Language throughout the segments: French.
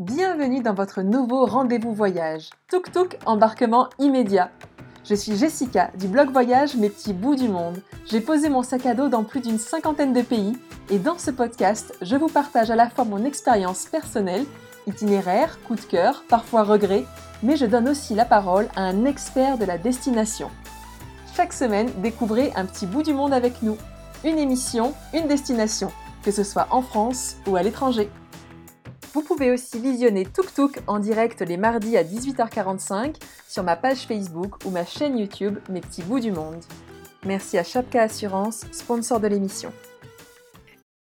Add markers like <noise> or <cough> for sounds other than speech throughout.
Bienvenue dans votre nouveau rendez-vous voyage. Tuk Tuk embarquement immédiat. Je suis Jessica du blog voyage Mes petits bouts du monde. J'ai posé mon sac à dos dans plus d'une cinquantaine de pays et dans ce podcast, je vous partage à la fois mon expérience personnelle, itinéraire, coup de cœur, parfois regret, mais je donne aussi la parole à un expert de la destination. Chaque semaine, découvrez un petit bout du monde avec nous. Une émission, une destination, que ce soit en France ou à l'étranger. Vous pouvez aussi visionner Tuk Tuk en direct les mardis à 18h45 sur ma page Facebook ou ma chaîne YouTube Mes petits bouts du monde. Merci à Chapka Assurance, sponsor de l'émission.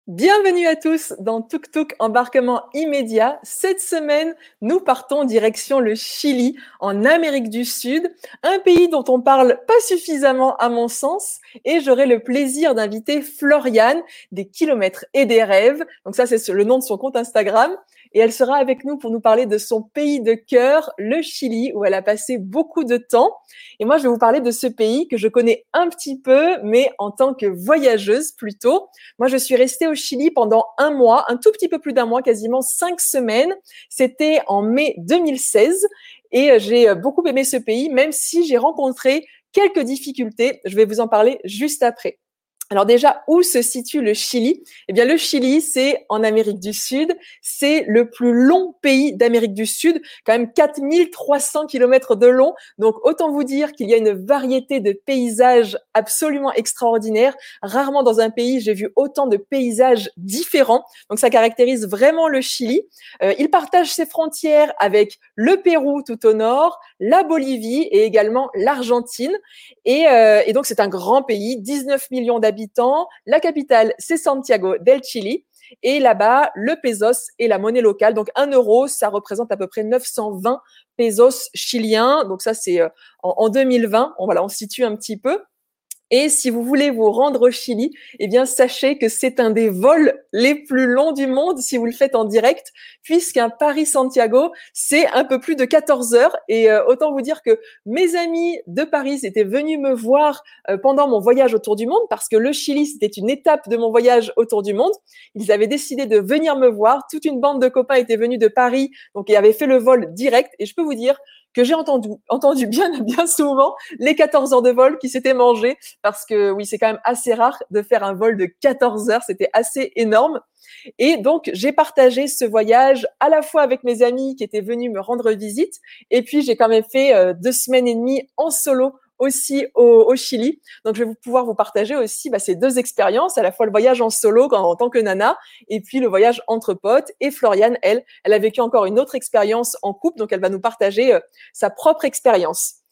Bienvenue à tous dans Tuk Tuk embarquement immédiat. Cette semaine, nous partons direction le Chili, en Amérique du Sud, un pays dont on parle pas suffisamment à mon sens, et j'aurai le plaisir d'inviter Floriane des kilomètres et des rêves. Donc ça, c'est le nom de son compte Instagram et elle sera avec nous pour nous parler de son pays de cœur, le Chili, où elle a passé beaucoup de temps. Et moi, je vais vous parler de ce pays que je connais un petit peu, mais en tant que voyageuse plutôt. Moi, je suis restée au Chili pendant un mois, un tout petit peu plus d'un mois, quasiment cinq semaines. C'était en mai 2016 et j'ai beaucoup aimé ce pays, même si j'ai rencontré quelques difficultés. Je vais vous en parler juste après. Alors déjà, où se situe le Chili? Eh bien, le Chili, c'est en Amérique du Sud. C'est le plus long pays d'Amérique du Sud, quand même 4300 kilomètres de long. Donc, autant vous dire qu'il y a une variété de paysages absolument extraordinaires. Rarement dans un pays, j'ai vu autant de paysages différents. Donc, ça caractérise vraiment le Chili. Euh, il partage ses frontières avec le Pérou tout au nord, la Bolivie et également l'Argentine. Et, euh, et donc, c'est un grand pays, 19 millions d'habitants la capitale, c'est Santiago del Chili. Et là-bas, le pesos est la monnaie locale. Donc, un euro, ça représente à peu près 920 pesos chiliens. Donc, ça, c'est euh, en, 2020. On, voilà, on situe un petit peu. Et si vous voulez vous rendre au Chili, eh bien, sachez que c'est un des vols les plus longs du monde si vous le faites en direct, puisqu'un Paris-Santiago, c'est un peu plus de 14 heures. Et euh, autant vous dire que mes amis de Paris étaient venus me voir euh, pendant mon voyage autour du monde, parce que le Chili, c'était une étape de mon voyage autour du monde. Ils avaient décidé de venir me voir. Toute une bande de copains était venue de Paris, donc ils avaient fait le vol direct. Et je peux vous dire que j'ai entendu, entendu bien, <laughs> bien souvent les 14 heures de vol qui s'étaient mangées parce que oui, c'est quand même assez rare de faire un vol de 14 heures. C'était assez énorme. Et donc, j'ai partagé ce voyage à la fois avec mes amis qui étaient venus me rendre visite, et puis j'ai quand même fait euh, deux semaines et demie en solo aussi au, Chili. Donc, je vais pouvoir vous partager aussi bah, ces deux expériences, à la fois le voyage en solo en tant que nana, et puis le voyage entre potes. Et Floriane, elle, elle a vécu encore une autre expérience en couple, donc elle va nous partager euh, sa propre expérience.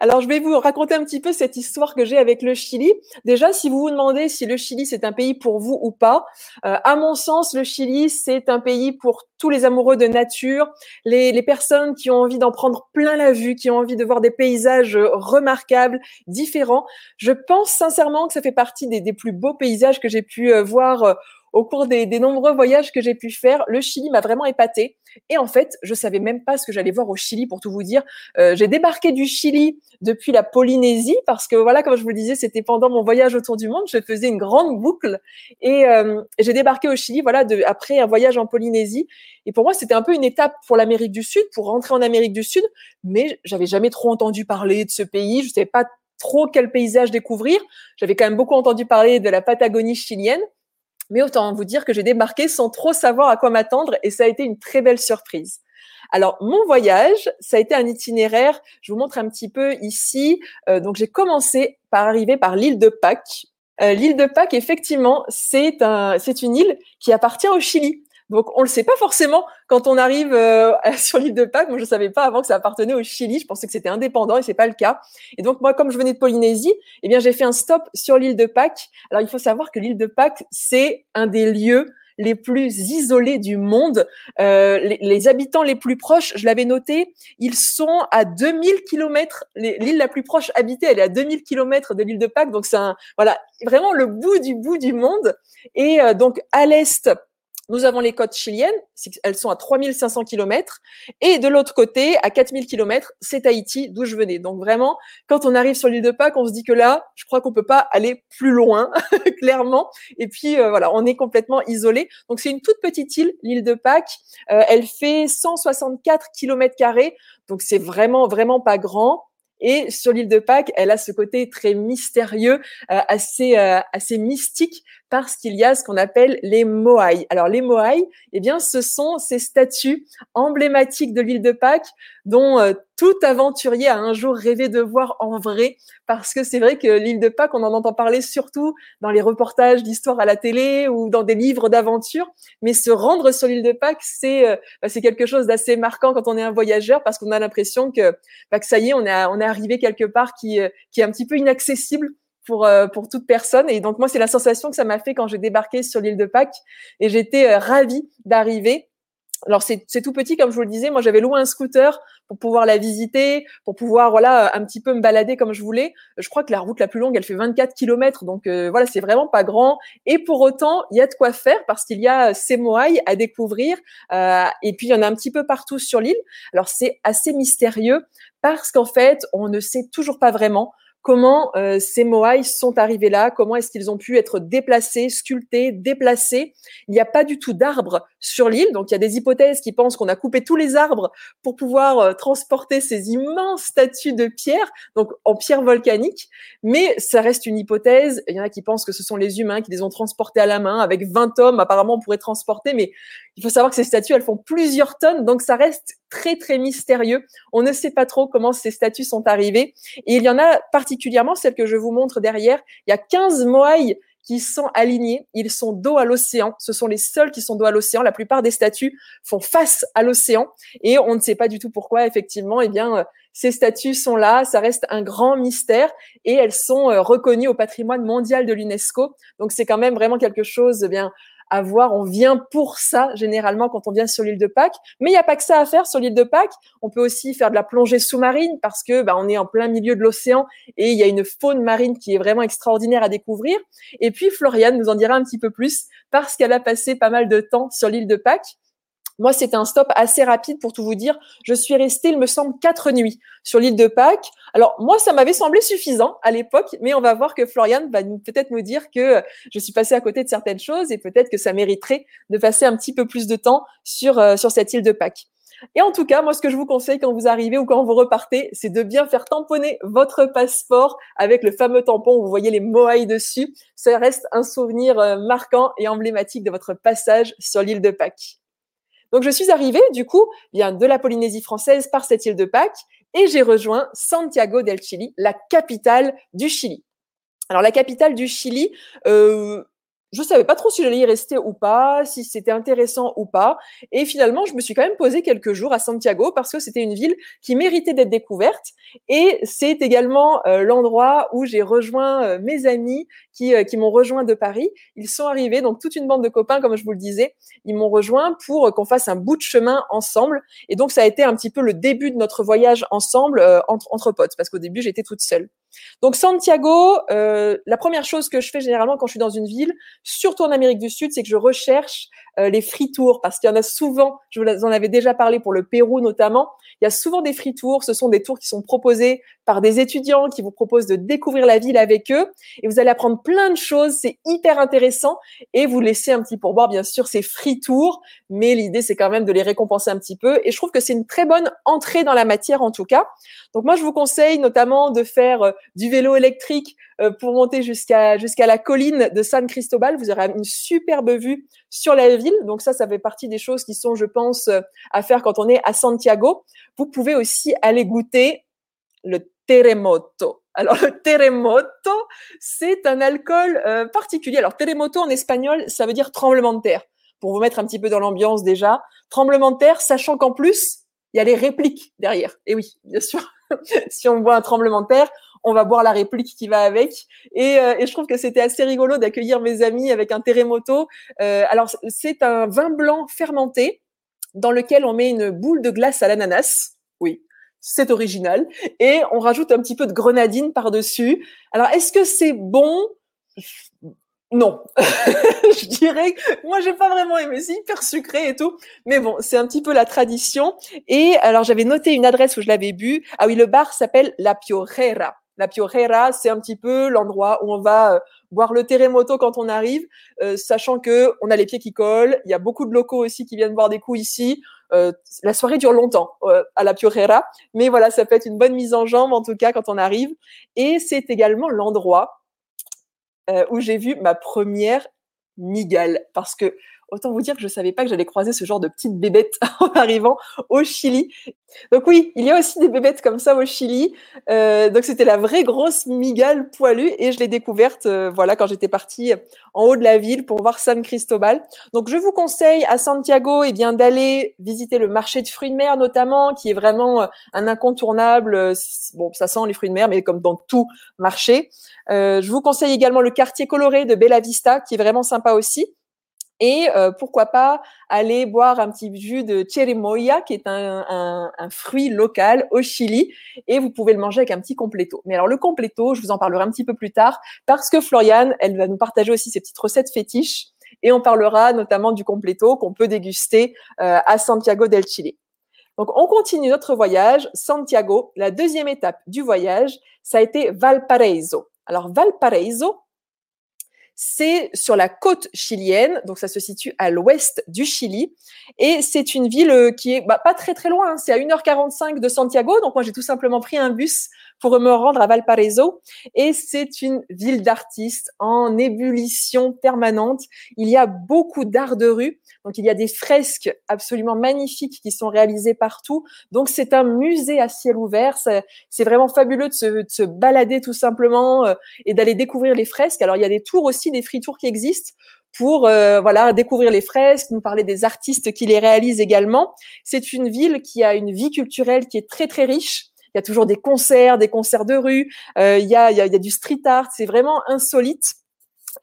Alors, je vais vous raconter un petit peu cette histoire que j'ai avec le Chili. Déjà, si vous vous demandez si le Chili, c'est un pays pour vous ou pas, euh, à mon sens, le Chili, c'est un pays pour tous les amoureux de nature, les, personnes qui ont envie d'en prendre plein la vue, qui ont envie de voir des paysages remarquables, différents. Je pense sincèrement que ça fait partie des, plus beaux paysages que j'ai pu euh, voir euh, au cours des, nombreux voyages que j'ai pu faire, le Chili m'a vraiment épaté. Et en fait, je savais même pas ce que j'allais voir au Chili, pour tout vous dire. Euh, j'ai débarqué du Chili depuis la Polynésie parce que voilà, comme je vous le disais, c'était pendant mon voyage autour du monde. Je faisais une grande boucle et euh, j'ai débarqué au Chili, voilà, de, après un voyage en Polynésie. Et pour moi, c'était un peu une étape pour l'Amérique du Sud, pour rentrer en Amérique du Sud. Mais j'avais jamais trop entendu parler de ce pays. Je savais pas trop quel paysage découvrir. J'avais quand même beaucoup entendu parler de la Patagonie chilienne. Mais autant vous dire que j'ai débarqué sans trop savoir à quoi m'attendre et ça a été une très belle surprise. Alors, mon voyage, ça a été un itinéraire. Je vous montre un petit peu ici. Euh, donc, j'ai commencé par arriver par l'île de Pâques. Euh, l'île de Pâques, effectivement, c'est un, c'est une île qui appartient au Chili. Donc, on le sait pas forcément quand on arrive euh, <laughs> sur l'île de Pâques. Moi, je savais pas avant que ça appartenait au Chili. Je pensais que c'était indépendant et c'est pas le cas. Et donc, moi, comme je venais de Polynésie, eh bien, j'ai fait un stop sur l'île de Pâques. Alors, il faut savoir que l'île de Pâques, c'est un des lieux les plus isolés du monde. Euh, les, les, habitants les plus proches, je l'avais noté, ils sont à 2000 kilomètres. L'île la plus proche habitée, elle est à 2000 kilomètres de l'île de Pâques. Donc, c'est voilà, vraiment le bout du bout du monde. Et euh, donc, à l'est, nous avons les côtes chiliennes, elles sont à 3500 km. Et de l'autre côté, à 4000 km, c'est Haïti, d'où je venais. Donc vraiment, quand on arrive sur l'île de Pâques, on se dit que là, je crois qu'on peut pas aller plus loin, <laughs> clairement. Et puis euh, voilà, on est complètement isolé. Donc c'est une toute petite île, l'île de Pâques. Euh, elle fait 164 km carrés. Donc c'est vraiment, vraiment pas grand. Et sur l'île de Pâques, elle a ce côté très mystérieux, euh, assez, assez mystique, parce qu'il y a ce qu'on appelle les moai. Alors les moai, eh bien, ce sont ces statues emblématiques de l'île de Pâques dont euh, tout aventurier a un jour rêvé de voir en vrai, parce que c'est vrai que l'île de Pâques, on en entend parler surtout dans les reportages d'histoire à la télé ou dans des livres d'aventure, mais se rendre sur l'île de Pâques, c'est euh, bah, c'est quelque chose d'assez marquant quand on est un voyageur, parce qu'on a l'impression que, bah, que ça y est, on est, on est arrivé quelque part qui, euh, qui est un petit peu inaccessible pour, euh, pour toute personne. Et donc, moi, c'est la sensation que ça m'a fait quand j'ai débarqué sur l'île de Pâques. Et j'étais euh, ravie d'arriver. Alors, c'est tout petit, comme je vous le disais. Moi, j'avais loué un scooter pour pouvoir la visiter, pour pouvoir, voilà, un petit peu me balader comme je voulais. Je crois que la route la plus longue, elle fait 24 km. Donc, euh, voilà, c'est vraiment pas grand. Et pour autant, il y a de quoi faire parce qu'il y a ces moailles à découvrir. et puis, il y en a un petit peu partout sur l'île. Alors, c'est assez mystérieux parce qu'en fait, on ne sait toujours pas vraiment comment euh, ces moailles sont arrivés là, comment est-ce qu'ils ont pu être déplacés, sculptés, déplacés. Il n'y a pas du tout d'arbres sur l'île, donc il y a des hypothèses qui pensent qu'on a coupé tous les arbres pour pouvoir euh, transporter ces immenses statues de pierre, donc en pierre volcanique, mais ça reste une hypothèse. Il y en a qui pensent que ce sont les humains qui les ont transportés à la main avec 20 hommes, apparemment on pourrait transporter, mais il faut savoir que ces statues, elles font plusieurs tonnes, donc ça reste très très mystérieux. On ne sait pas trop comment ces statues sont arrivées. Et il y en a celle que je vous montre derrière. Il y a 15 moailles qui sont alignés. Ils sont dos à l'océan. Ce sont les seuls qui sont dos à l'océan. La plupart des statues font face à l'océan et on ne sait pas du tout pourquoi. Effectivement, eh bien, euh, ces statues sont là. Ça reste un grand mystère et elles sont euh, reconnues au patrimoine mondial de l'UNESCO. Donc c'est quand même vraiment quelque chose, eh bien, à voir. On vient pour ça généralement quand on vient sur l'île de Pâques. Mais il n'y a pas que ça à faire sur l'île de Pâques. On peut aussi faire de la plongée sous-marine parce que bah, on est en plein milieu de l'océan et il y a une faune marine qui est vraiment extraordinaire à découvrir. Et puis Floriane nous en dira un petit peu plus parce qu'elle a passé pas mal de temps sur l'île de Pâques. Moi, c'était un stop assez rapide pour tout vous dire. Je suis restée, il me semble, quatre nuits sur l'île de Pâques. Alors, moi, ça m'avait semblé suffisant à l'époque, mais on va voir que Florian va peut-être nous dire que je suis passée à côté de certaines choses et peut-être que ça mériterait de passer un petit peu plus de temps sur, euh, sur cette île de Pâques. Et en tout cas, moi, ce que je vous conseille quand vous arrivez ou quand vous repartez, c'est de bien faire tamponner votre passeport avec le fameux tampon où vous voyez les moailles dessus. Ça reste un souvenir euh, marquant et emblématique de votre passage sur l'île de Pâques. Donc je suis arrivée du coup bien de la Polynésie française par cette île de Pâques et j'ai rejoint Santiago del Chili, la capitale du Chili. Alors la capitale du Chili, euh, je savais pas trop si j'allais y rester ou pas, si c'était intéressant ou pas. Et finalement, je me suis quand même posé quelques jours à Santiago parce que c'était une ville qui méritait d'être découverte. Et c'est également euh, l'endroit où j'ai rejoint euh, mes amis qui, euh, qui m'ont rejoint de Paris. Ils sont arrivés, donc toute une bande de copains, comme je vous le disais, ils m'ont rejoint pour qu'on fasse un bout de chemin ensemble. Et donc, ça a été un petit peu le début de notre voyage ensemble entre potes parce qu'au début, j'étais toute seule. Donc Santiago, euh, la première chose que je fais généralement quand je suis dans une ville, surtout en Amérique du Sud, c'est que je recherche les free tours parce qu'il y en a souvent, je vous en avais déjà parlé pour le Pérou notamment, il y a souvent des free tours, ce sont des tours qui sont proposés par des étudiants qui vous proposent de découvrir la ville avec eux et vous allez apprendre plein de choses, c'est hyper intéressant et vous laissez un petit pourboire bien sûr ces free tours, mais l'idée c'est quand même de les récompenser un petit peu et je trouve que c'est une très bonne entrée dans la matière en tout cas. Donc moi je vous conseille notamment de faire euh, du vélo électrique euh, pour monter jusqu'à jusqu'à la colline de San Cristobal. Vous aurez une superbe vue sur la ville. Donc ça, ça fait partie des choses qui sont, je pense, euh, à faire quand on est à Santiago. Vous pouvez aussi aller goûter le terremoto. Alors le terremoto, c'est un alcool euh, particulier. Alors terremoto en espagnol, ça veut dire tremblement de terre. Pour vous mettre un petit peu dans l'ambiance déjà, tremblement de terre, sachant qu'en plus, il y a les répliques derrière. Et oui, bien sûr, <laughs> si on voit un tremblement de terre, on va boire la réplique qui va avec. Et, euh, et je trouve que c'était assez rigolo d'accueillir mes amis avec un terremoto. Euh, alors, c'est un vin blanc fermenté dans lequel on met une boule de glace à l'ananas. Oui, c'est original. Et on rajoute un petit peu de grenadine par-dessus. Alors, est-ce que c'est bon? Non, <laughs> je dirais moi j'ai pas vraiment aimé, c'est hyper sucré et tout, mais bon, c'est un petit peu la tradition. Et alors j'avais noté une adresse où je l'avais bu. Ah oui, le bar s'appelle La Piorera. La Piorera, c'est un petit peu l'endroit où on va euh, boire le terremoto quand on arrive, euh, sachant que on a les pieds qui collent. Il y a beaucoup de locaux aussi qui viennent boire des coups ici. Euh, la soirée dure longtemps à la Piorera, mais voilà, ça peut être une bonne mise en jambe en tout cas quand on arrive. Et c'est également l'endroit euh, où j'ai vu ma première migale. Parce que autant vous dire que je ne savais pas que j'allais croiser ce genre de petites bébêtes <laughs> en arrivant au Chili. Donc oui, il y a aussi des bébêtes comme ça au Chili. Euh, donc c'était la vraie grosse migale poilue et je l'ai découverte euh, voilà quand j'étais partie en haut de la ville pour voir San Cristobal. Donc je vous conseille à Santiago eh bien d'aller visiter le marché de fruits de mer notamment qui est vraiment un incontournable. Bon, ça sent les fruits de mer mais comme dans tout marché. Euh, je vous conseille également le quartier coloré de Bella Vista, qui est vraiment sympa aussi. Et euh, pourquoi pas aller boire un petit jus de cherimoya, qui est un, fruit local au Chili, et vous pouvez le manger avec un petit completo. Mais alors le completo, je vous en parlerai un petit peu plus tard, parce que Floriane, elle va nous partager aussi ses petites recettes fétiches, et on parlera notamment du completo qu'on peut déguster euh, à Santiago del Chile. Donc on continue notre voyage, Santiago. La deuxième étape du voyage, ça a été Valparaiso. Alors Valparaiso, c'est sur la côte chilienne, donc ça se situe à l'ouest du Chili, et c'est une ville euh, qui est bah, pas très très loin, hein. c'est à 1h45 de Santiago, donc moi j'ai tout simplement pris un bus pour me rendre à Valparaiso, et c'est une ville d'artistes en ébullition permanente. Il y a beaucoup d'art de rue, donc il y a des fresques absolument magnifiques qui sont réalisées partout. Donc c'est un musée à ciel ouvert. C'est vraiment fabuleux de se, balader tout simplement euh, et d'aller découvrir les fresques. Alors il y a des tours aussi, des free tours qui existent pour euh, voilà découvrir les fresques, nous parler des artistes qui les réalisent également. C'est une ville qui a une vie culturelle qui est très très riche. Il y a toujours des concerts, des concerts de rue. Euh, il, y a, il y a du street art. C'est vraiment insolite.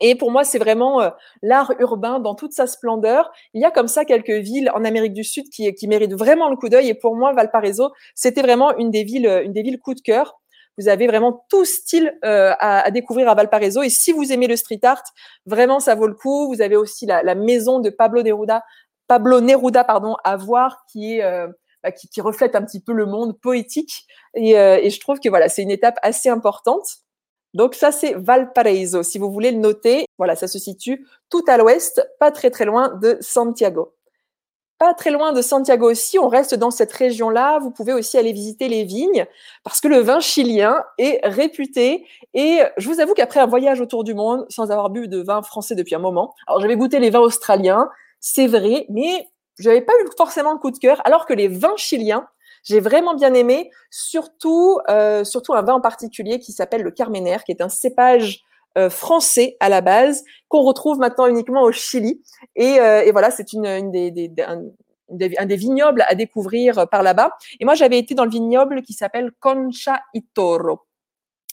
Et pour moi, c'est vraiment euh, l'art urbain dans toute sa splendeur. Il y a comme ça quelques villes en Amérique du Sud qui, qui méritent vraiment le coup d'œil. Et pour moi, Valparaiso, c'était vraiment une des villes, une des villes coup de cœur. Vous avez vraiment tout style euh, à, à, découvrir à Valparaiso. Et si vous aimez le street art, vraiment, ça vaut le coup. Vous avez aussi la, la maison de Pablo Neruda, Pablo Neruda, pardon, à voir, qui est euh, bah, qui, qui, reflète un petit peu le monde poétique. Et, et je trouve que voilà, c'est une étape assez importante. Donc ça, c'est Valparaiso. Si vous voulez le noter, voilà, ça se situe tout à l'ouest, pas très très loin de Santiago. Pas très loin de Santiago aussi, on reste dans cette région-là. Vous pouvez aussi aller visiter les vignes parce que le vin chilien est réputé. Et je vous avoue qu'après un voyage autour du monde, sans avoir bu de vin français depuis un moment, alors j'avais goûté les vins australiens, c'est vrai, mais je n'avais pas eu forcément le coup de cœur, alors que les vins chiliens, j'ai vraiment bien aimé, surtout, euh, surtout un vin en particulier qui s'appelle le Carmener, qui est un cépage euh, français à la base, qu'on retrouve maintenant uniquement au Chili. Et, euh, voilà, c'est une, des, un, des vignobles à découvrir par là-bas. Et moi, j'avais été dans le vignoble qui s'appelle Concha y Toro.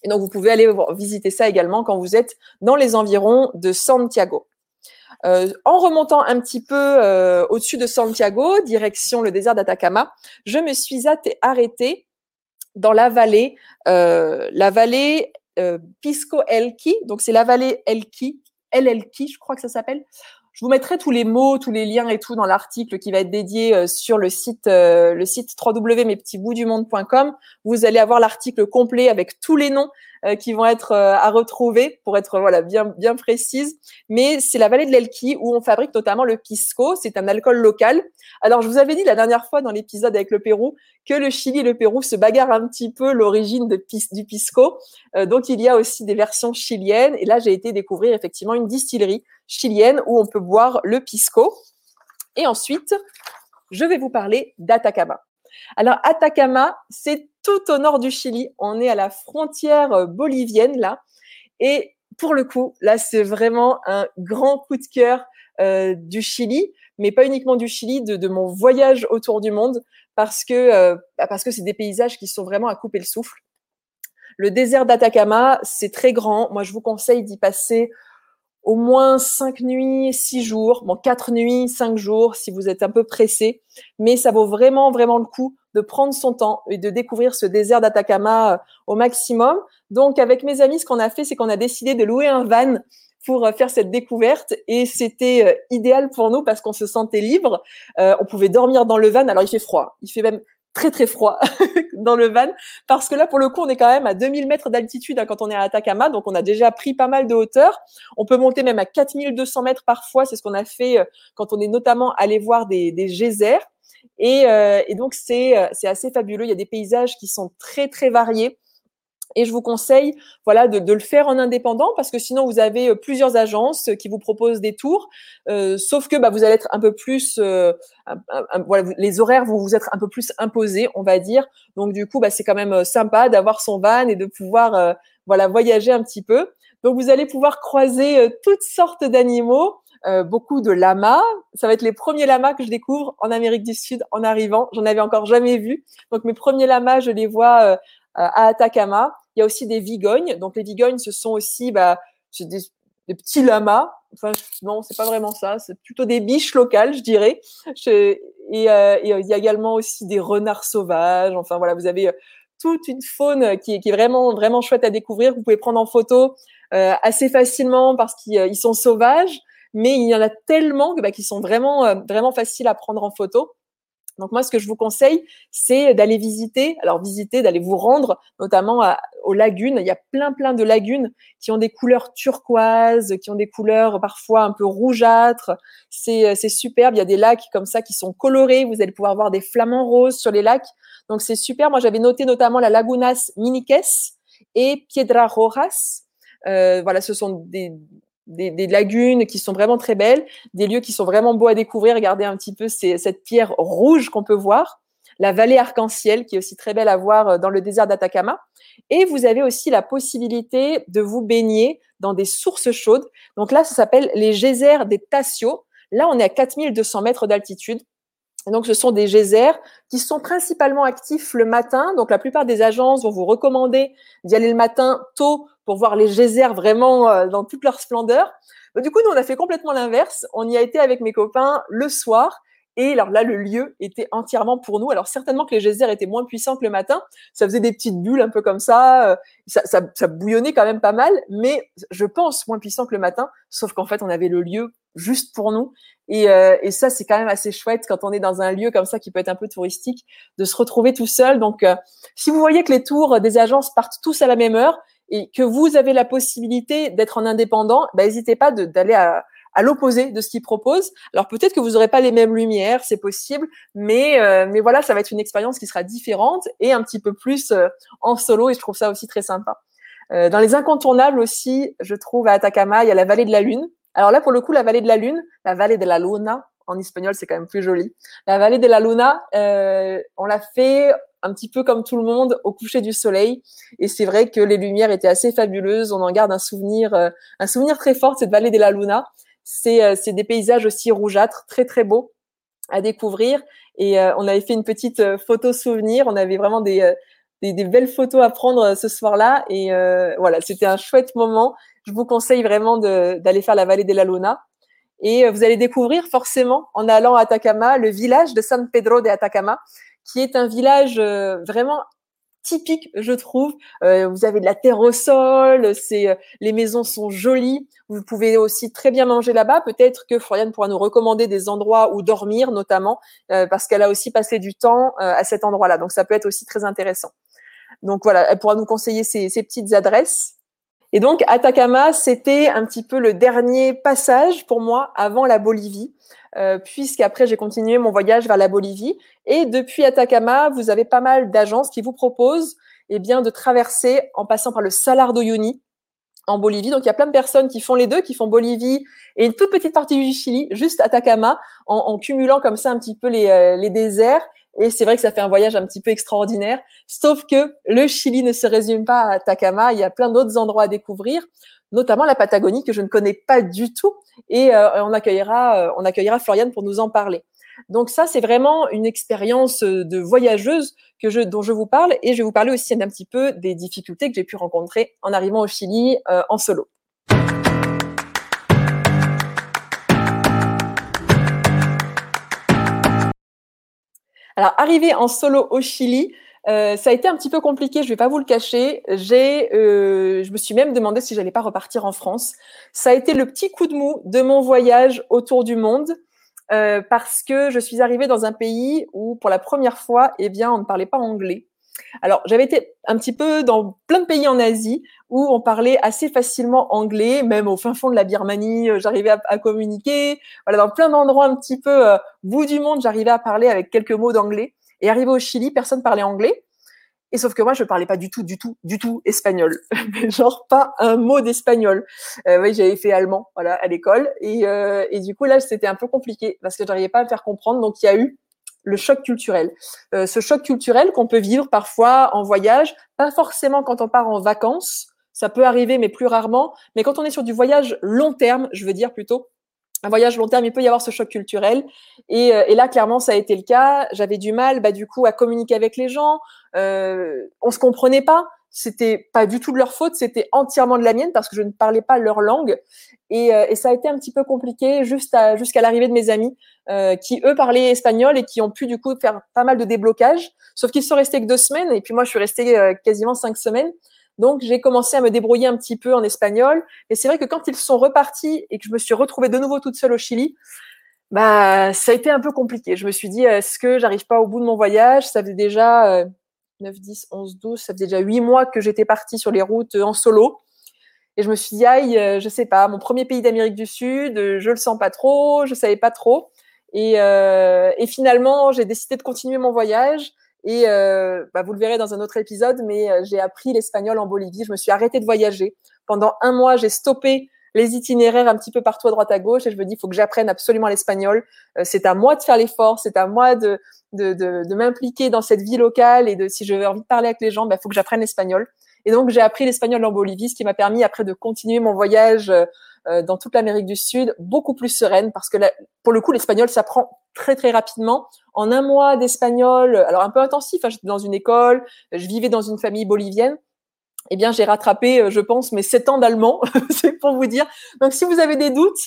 Et donc, vous pouvez aller visiter ça également quand vous êtes dans les environs de Santiago. Euh, en remontant un petit peu euh, au-dessus de Santiago, direction le désert d'Atacama, je me suis arrêtée dans la vallée, euh, la vallée Pisco Elqui. Donc c'est la vallée Elqui, El Elqui, je crois que ça s'appelle. Je vous mettrai tous les mots, tous les liens et tout dans l'article qui va être dédié sur le site, le site www.mespetsboutsdumonde.com. Vous allez avoir l'article complet avec tous les noms euh, qui vont être euh, à retrouver pour être voilà bien bien précise. Mais c'est la vallée de l'Elqui où on fabrique notamment le pisco. C'est un alcool local. Alors je vous avais dit la dernière fois dans l'épisode avec le Pérou que le Chili et le Pérou se bagarrent un petit peu l'origine du pisco. Euh, donc il y a aussi des versions chiliennes. Et là j'ai été découvrir effectivement une distillerie chilienne où on peut boire le pisco. Et ensuite, je vais vous parler d'Atacama. Alors Atacama, c'est tout au nord du Chili. On est à la frontière euh, bolivienne là. Et pour le coup, là, c'est vraiment un grand coup de cœur euh, du Chili, mais pas uniquement du Chili, de, mon voyage autour du monde, parce que euh, bah, parce que c'est des paysages qui sont vraiment à couper le souffle. Le désert d'Atacama, c'est très grand. Moi, je vous conseille d'y passer au moins cinq nuits, six jours, bon quatre nuits, cinq jours si vous êtes un peu pressé, mais ça vaut vraiment vraiment le coup de prendre son temps et de découvrir ce désert d'Atacama euh, au maximum. Donc avec mes amis, ce qu'on a fait, c'est qu'on a décidé de louer un van pour faire cette découverte. Et c'était idéal pour nous parce qu'on se sentait libre. on pouvait dormir dans le van. Alors il fait froid, il fait même très très froid <laughs> dans le van. Parce que là pour le coup on est quand même à 2000 mètres d'altitude hein, quand on est à Atacama. Donc on a déjà pris pas mal de hauteur. On peut monter même à 4200 mètres parfois c'est ce qu'on a fait euh, quand on est notamment allé voir des, des geysers et, euh, et donc c'est euh, c'est assez fabuleux il y a des paysages qui sont très très variés et je vous conseille, voilà, de, de, le faire en indépendant parce que sinon vous avez euh, plusieurs agences qui vous proposent des tours, euh, sauf que bah, vous allez être un peu plus, euh, voilà, les horaires vont vous être un peu plus imposés, on va dire. Donc du coup, bah, c'est quand même euh, sympa d'avoir son van et de pouvoir, euh, voilà, voyager un petit peu. Donc vous allez pouvoir croiser toutes sortes d'animaux. Beaucoup de lamas. Ça va être les premiers lamas que je découvre en Amérique du Sud en arrivant. J'en avais encore jamais vu. Donc mes premiers lamas, je les vois à Atacama. Il y a aussi des vigognes. Donc les vigognes, ce sont aussi bah, des, des, petits lamas. Enfin, non, c'est pas vraiment ça. C'est plutôt des biches locales, je dirais. Je, et, euh, il y a également aussi des renards sauvages. Enfin voilà, vous avez euh, toute une faune qui est, vraiment vraiment chouette à découvrir. Vous pouvez prendre en photo euh, assez facilement parce qu'ils euh, sont sauvages, mais il y en a tellement bah, qui sont vraiment euh, vraiment faciles à prendre en photo. Donc moi, ce que je vous conseille, c'est d'aller visiter. Alors visiter, d'aller vous rendre, notamment aux lagunes. Il y a plein plein de lagunes qui ont des couleurs turquoises, qui ont des couleurs parfois un peu rougeâtres. C'est c'est superbe. Il y a des lacs comme ça qui sont colorés. Vous allez pouvoir voir des flamants roses sur les lacs. Donc c'est super. Moi, j'avais noté notamment la Lagunas Miniques et Piedra Rojas. Euh, voilà, ce sont des, des, des, lagunes qui sont vraiment très belles, des lieux qui sont vraiment beaux à découvrir. Regardez un petit peu ces, cette pierre rouge qu'on peut voir, la vallée arc-en-ciel qui est aussi très belle à voir euh, dans le désert d'Atacama. Et vous avez aussi la possibilité de vous baigner dans des sources chaudes. Donc là, ça s'appelle les geysers des Tassio. Là, on est à 4200 mètres d'altitude. donc, ce sont des geysers qui sont principalement actifs le matin. Donc, la plupart des agences vont vous recommander d'y aller le matin tôt pour voir les geysers vraiment euh, dans toute leur splendeur. Bah, du coup, nous, on a fait complètement l'inverse. On y a été avec mes copains le soir. Et alors là, le lieu était entièrement pour nous. Alors certainement que les geysers étaient moins puissants que le matin. Ça faisait des petites bulles un peu comme ça. Euh, ça, ça, ça bouillonnait quand même pas mal, mais je pense moins puissant que le matin. Sauf qu'en fait, on avait le lieu juste pour nous. Et, euh, et ça, c'est quand même assez chouette quand on est dans un lieu comme ça qui peut être un peu touristique, de se retrouver tout seul. Donc, euh, si vous voyez que les tours des agences partent tous à la même heure, et que vous avez la possibilité d'être en indépendant, bah, n'hésitez pas d'aller à, à l'opposé de ce qu'ils proposent. Alors peut-être que vous n'aurez pas les mêmes lumières, c'est possible, mais euh, mais voilà, ça va être une expérience qui sera différente et un petit peu plus euh, en solo et je trouve ça aussi très sympa. Euh, dans les incontournables aussi, je trouve à Atacama, il y a la vallée de la Lune. Alors là, pour le coup, la vallée de la Lune, la vallée de la Luna, en espagnol, c'est quand même plus joli. La vallée de la Luna, euh, on l'a fait un petit peu comme tout le monde au coucher du soleil. Et c'est vrai que les lumières étaient assez fabuleuses. On en garde un souvenir, euh, un souvenir très fort de cette vallée de la Luna. C'est, euh, des paysages aussi rougeâtres, très très beaux à découvrir. Et euh, on avait fait une petite photo souvenir. On avait vraiment des, des, des belles photos à prendre ce soir-là. Et voilà, c'était un chouette moment. Je vous conseille vraiment d'aller faire la vallée de la Luna. Et vous allez découvrir forcément en allant à Atacama le village de San Pedro de Atacama, qui est un village euh, vraiment typique, je trouve. Euh, vous avez de la terre au sol, c'est euh, les maisons sont jolies. Vous pouvez aussi très bien manger là-bas. Peut-être que Floriane pourra nous recommander des endroits où dormir, notamment parce qu'elle a aussi passé du temps à cet endroit-là. Donc ça peut être aussi très intéressant. Donc voilà, elle pourra nous conseiller ces, ces petites adresses. Et donc Atacama, c'était un petit peu le dernier passage pour moi avant la Bolivie. Euh, puisqu'après j'ai continué mon voyage vers la Bolivie. Et depuis Atacama, vous avez pas mal d'agences qui vous proposent eh bien, de traverser en passant par le Salar d'Uyuni en Bolivie. Donc il y a plein de personnes qui font les deux, qui font Bolivie et une toute petite partie du Chili, juste Atacama, en, en cumulant comme ça un petit peu les, euh, les déserts. Et c'est vrai que ça fait un voyage un petit peu extraordinaire. Sauf que le Chili ne se résume pas à Atacama. Il y a plein d'autres endroits à découvrir notamment la Patagonie que je ne connais pas du tout. Et euh, on accueillera, euh, on accueillera Floriane pour nous en parler. Donc ça, c'est vraiment une expérience euh, de voyageuse que je, dont je vous parle. Et je vais vous parler aussi un petit peu des difficultés que j'ai pu rencontrer en arrivant au Chili en solo. Alors, arrivé en solo au Chili, Euh, ça a été un petit peu compliqué, je vais pas vous le cacher. J'ai, euh, je me suis même demandé si j'allais pas repartir en France. Ça a été le petit coup de mou de mon voyage autour du monde euh, parce que je suis arrivée dans un pays où, pour la première fois, eh bien, on ne parlait pas anglais. Alors, j'avais été un petit peu dans plein de pays en Asie où on parlait assez facilement anglais, même au fin fond de la Birmanie, j'arrivais à, à, communiquer. Voilà, dans plein d'endroits un petit peu euh, bout du monde, j'arrivais à parler avec quelques mots d'anglais. Et arrivé au Chili, personne parlait anglais. Et sauf que moi, je parlais pas du tout, du tout, du tout espagnol. <laughs> Genre pas un mot d'espagnol. Euh, oui, j'avais fait allemand, voilà, à l'école. Et, euh, et du coup, là, c'était un peu compliqué parce que j'arrivais pas à me faire comprendre. Donc, il y a eu le choc culturel. Euh, ce choc culturel qu'on peut vivre parfois en voyage, pas forcément quand on part en vacances. Ça peut arriver, mais plus rarement. Mais quand on est sur du voyage long terme, je veux dire plutôt, un voyage long terme, il peut y avoir ce choc culturel. Et, euh, et là, clairement, ça a été le cas. J'avais du mal, bah, du coup, à communiquer avec les gens. Euh, on se comprenait pas. C'était pas du tout de leur faute, c'était entièrement de la mienne parce que je ne parlais pas leur langue. Et, euh, et ça a été un petit peu compliqué jusqu'à l'arrivée de mes amis euh, qui, eux, parlaient espagnol et qui ont pu, du coup, faire pas mal de déblocage. Sauf qu'ils sont restés que deux semaines et puis moi, je suis restée euh, quasiment cinq semaines. Donc, j'ai commencé à me débrouiller un petit peu en espagnol. Et c'est vrai que quand ils sont repartis et que je me suis retrouvée de nouveau toute seule au Chili, bah, ça a été un peu compliqué. Je me suis dit, est-ce que j'arrive pas au bout de mon voyage? Ça faisait déjà euh, 9, 10, 11, 12, ça faisait déjà huit mois que j'étais partie sur les routes en solo. Et je me suis dit, aïe, euh, je sais pas, mon premier pays d'Amérique du Sud, je le sens pas trop, je savais pas trop. Et, euh, et finalement, j'ai décidé de continuer mon voyage. Et euh, bah, vous le verrez dans un autre épisode, mais euh, j'ai appris l'espagnol en Bolivie. Je me suis arrêtée de voyager. Pendant un mois, j'ai stoppé les itinéraires un petit peu partout à droite à gauche et je me dis, il faut que j'apprenne absolument l'espagnol. Euh, c'est à moi de faire l'effort, c'est à moi de, de, de, de m'impliquer dans cette vie locale et de si je veux envie de parler avec les gens, il bah, faut que j'apprenne l'espagnol. Et donc, j'ai appris l'espagnol en Bolivie, ce qui m'a permis après de continuer mon voyage euh, dans toute l'Amérique du Sud, beaucoup plus sereine, parce que là, pour le coup, l'espagnol s'apprend très très rapidement. En un mois d'espagnol, alors un peu intensif, hein, j'étais dans une école, je vivais dans une famille bolivienne, eh bien, j'ai rattrapé, euh, je pense, mes sept ans d'allemand, <laughs> c'est pour vous dire. Donc, si vous avez des doutes,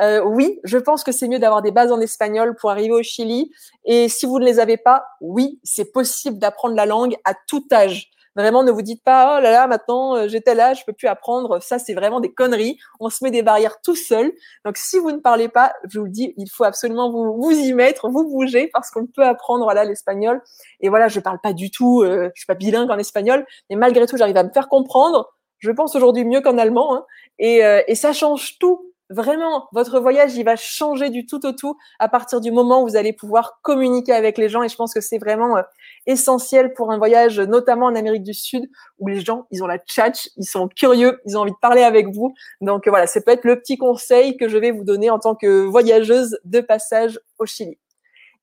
euh, oui, je pense que c'est mieux d'avoir des bases en espagnol pour arriver au Chili. Et si vous ne les avez pas, oui, c'est possible d'apprendre la langue à tout âge. Vraiment, ne vous dites pas, oh là là, maintenant, euh, j'étais là, je peux plus apprendre. Ça, c'est vraiment des conneries. On se met des barrières tout seul. Donc, si vous ne parlez pas, je vous le dis, il faut absolument vous, y mettre, vous bouger parce qu'on peut apprendre, voilà, l'espagnol. Et voilà, je parle pas du tout, euh, je suis pas bilingue en espagnol, mais malgré tout, j'arrive à me faire comprendre. Je pense aujourd'hui mieux qu'en allemand. Hein. Et, euh, et ça change tout Vraiment, votre voyage, il va changer du tout au tout à partir du moment où vous allez pouvoir communiquer avec les gens. Et je pense que c'est vraiment euh, essentiel pour un voyage, notamment en Amérique du Sud, où les gens, ils ont la tchatch, ils sont curieux, ils ont envie de parler avec vous. Donc voilà, ça peut être le petit conseil que je vais vous donner en tant que voyageuse de passage au Chili.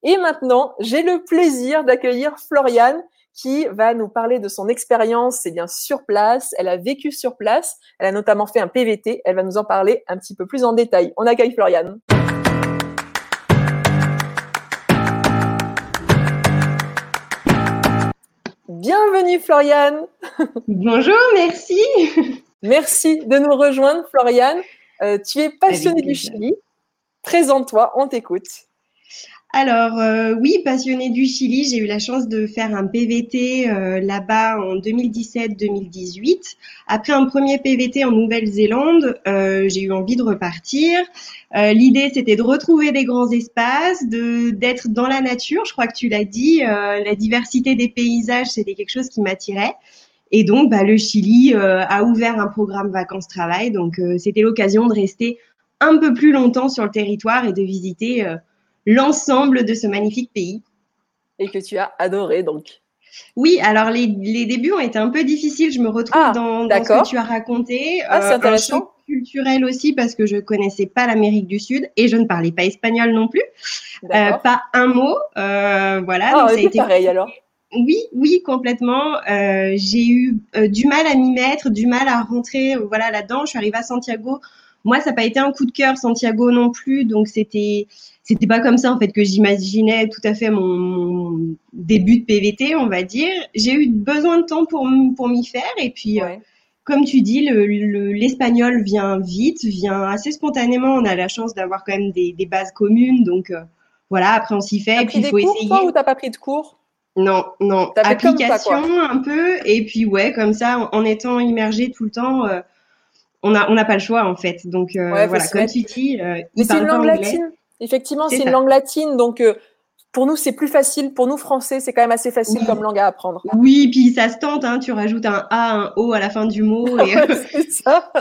Et maintenant, j'ai le plaisir d'accueillir Floriane qui va nous parler de son expérience, c'est bien sur place. Elle a vécu sur place. Elle a notamment fait un PVT. Elle va nous en parler un petit peu plus en détail. On accueille Floriane. Bienvenue Floriane. Bonjour, merci. Merci de nous rejoindre Floriane. Euh, tu es passionnée du Chili. Présente-toi, on t'écoute. Alors euh, oui, passionnée du Chili, j'ai eu la chance de faire un PVT euh, là-bas en 2017-2018. Après un premier PVT en Nouvelle-Zélande, euh, j'ai eu envie de repartir. Euh, l'idée, c'était de retrouver des grands espaces, de d'être dans la nature. Je crois que tu l'as dit, euh, la diversité des paysages, c'était quelque chose qui m'attirait. Et donc, bah, le Chili euh, a ouvert un programme vacances-travail. Donc, c'était l'occasion de rester un peu plus longtemps sur le territoire et de visiter l'ensemble de ce magnifique pays. Et que tu as adoré donc. Oui, alors les, les, débuts ont été un peu difficiles. Je me retrouve ah, dans, dans, ce que tu as raconté. Ah, c'est euh, intéressant. Un choc culturel aussi parce que je connaissais pas l'Amérique du Sud et je ne parlais pas espagnol non plus. Euh, pas un mot. Euh, voilà. Ah, donc ça a été pareil alors. Oui, oui, complètement. Euh, j'ai eu du mal à m'y mettre, du mal à rentrer, voilà, là-dedans. Je suis arrivée à Santiago. Moi, ça n'a pas été un coup de cœur, Santiago non plus. Donc, c'était, c'était pas comme ça en fait que j'imaginais tout à fait mon, mon, début de PVT, on va dire. J'ai eu besoin de temps pour pour m'y faire et puis. Euh, ouais. Euh, comme tu dis, l'espagnol le, vient vite, vient assez spontanément. On a la chance d'avoir quand même des, des, bases communes, donc euh, voilà. Après, on s'y fait. et puis il faut cours, essayer. Toi, ou t'as pas pris de cours? Non, non. Application un peu, et puis ouais, comme ça, en, étant immergé tout le temps, euh, on n'a on a pas le choix en fait. Donc euh, voilà, comme tu dis, euh, c'est une langue latine. Effectivement, c'est une langue latine, donc pour nous, c'est plus facile. Pour nous, français, c'est quand même assez facile comme langue à apprendre. Oui, puis ça se tente. Hein, tu rajoutes un A, un O à la fin du mot. <laughs> Et, <laughs> ça.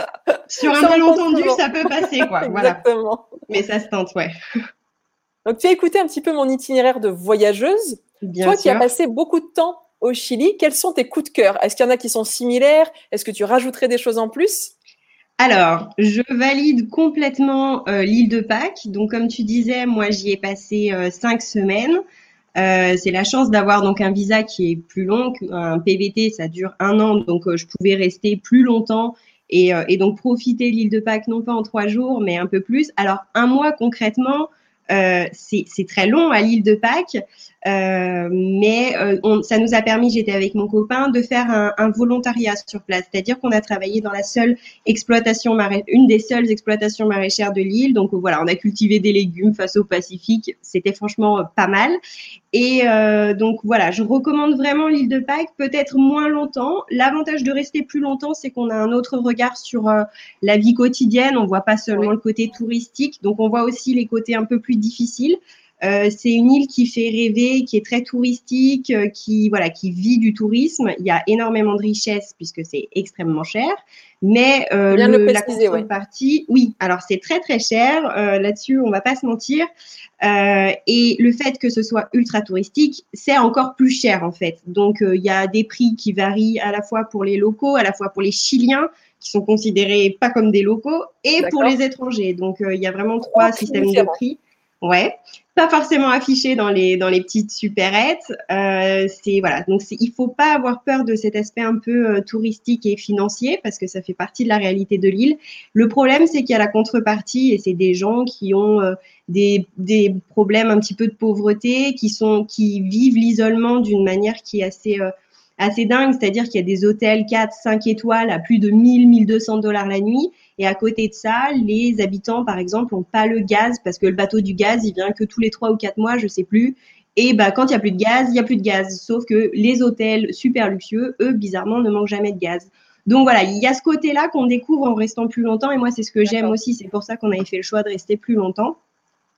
Sur un malentendu, ça peut passer, quoi. Exactement. Mais ça se tente, ouais. <laughs> Donc, tu as écouté un petit peu mon itinéraire de voyageuse. Bien Toi qui as passé beaucoup de temps au Chili, quels sont tes coups de cœur? Est-ce qu'il y en a qui sont similaires? Est-ce que tu rajouterais des choses en plus? Alors, je valide complètement euh, l'île de Pâques. Donc, comme tu disais, moi, j'y ai passé euh, cinq semaines. Euh, c'est la chance d'avoir donc un visa qui est plus long. Un PVT, ça dure un an, donc je pouvais rester plus longtemps et, et donc profiter de l'île de Pâques non pas en trois jours, mais un peu plus. Alors, un mois concrètement, c'est très long à l'île de Pâques, euh, mais euh, on, ça nous a permis, j'étais avec mon copain, de faire un, un volontariat sur place, c'est-à-dire qu'on a travaillé dans la seule exploitation une des seules exploitations maraîchères de l'île. Donc voilà, on a cultivé des légumes face au Pacifique, c'était franchement pas mal. Et euh, donc voilà, je recommande vraiment l'île de Pâques, peut-être moins longtemps. L'avantage de rester plus longtemps, c'est qu'on a un autre regard sur euh, la vie quotidienne. On voit pas seulement le côté touristique, donc on voit aussi les côtés un peu plus difficiles. Euh, c'est une île qui fait rêver, qui est très touristique, euh, qui voilà, qui vit du tourisme. Il y a énormément de richesses puisque c'est extrêmement cher. Mais euh, le, la contrepartie, oui. Alors c'est très très cher. Euh, Là-dessus, on va pas se mentir. Euh, et le fait que ce soit ultra touristique, c'est encore plus cher en fait. Donc euh, il y a des prix qui varient à la fois pour les locaux, à la fois pour les Chiliens qui sont considérés pas comme des locaux, et pour les étrangers. Donc il y a vraiment trois systèmes de prix. Ouais, pas forcément affiché dans les dans les petites supérettes. Euh, c'est voilà, donc il faut pas avoir peur de cet aspect un peu euh, touristique et financier parce que ça fait partie de la réalité de l'île. Le problème, c'est qu'il y a la contrepartie et c'est des gens qui ont euh, des des problèmes un petit peu de pauvreté, qui sont qui vivent l'isolement d'une manière qui est assez euh, assez dingue, c'est-à-dire qu'il y a des hôtels 4, 5 étoiles à plus de 1000, 1200 dollars la nuit et à côté de ça, les habitants, par exemple, n'ont pas le gaz parce que le bateau du gaz, il vient que tous les trois ou quatre mois, je sais plus. Et bah, quand il y a plus de gaz, il y a plus de gaz. Sauf que les hôtels super luxueux, eux, bizarrement, ne manquent jamais de gaz. Donc voilà, il y a ce côté-là qu'on découvre en restant plus longtemps. Et moi, c'est ce que j'aime aussi. C'est pour ça qu'on avait fait le choix de rester plus longtemps.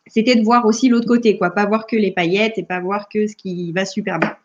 C'était de voir aussi l'autre côté, quoi. Pas voir que les paillettes et pas voir que ce qui va super bien.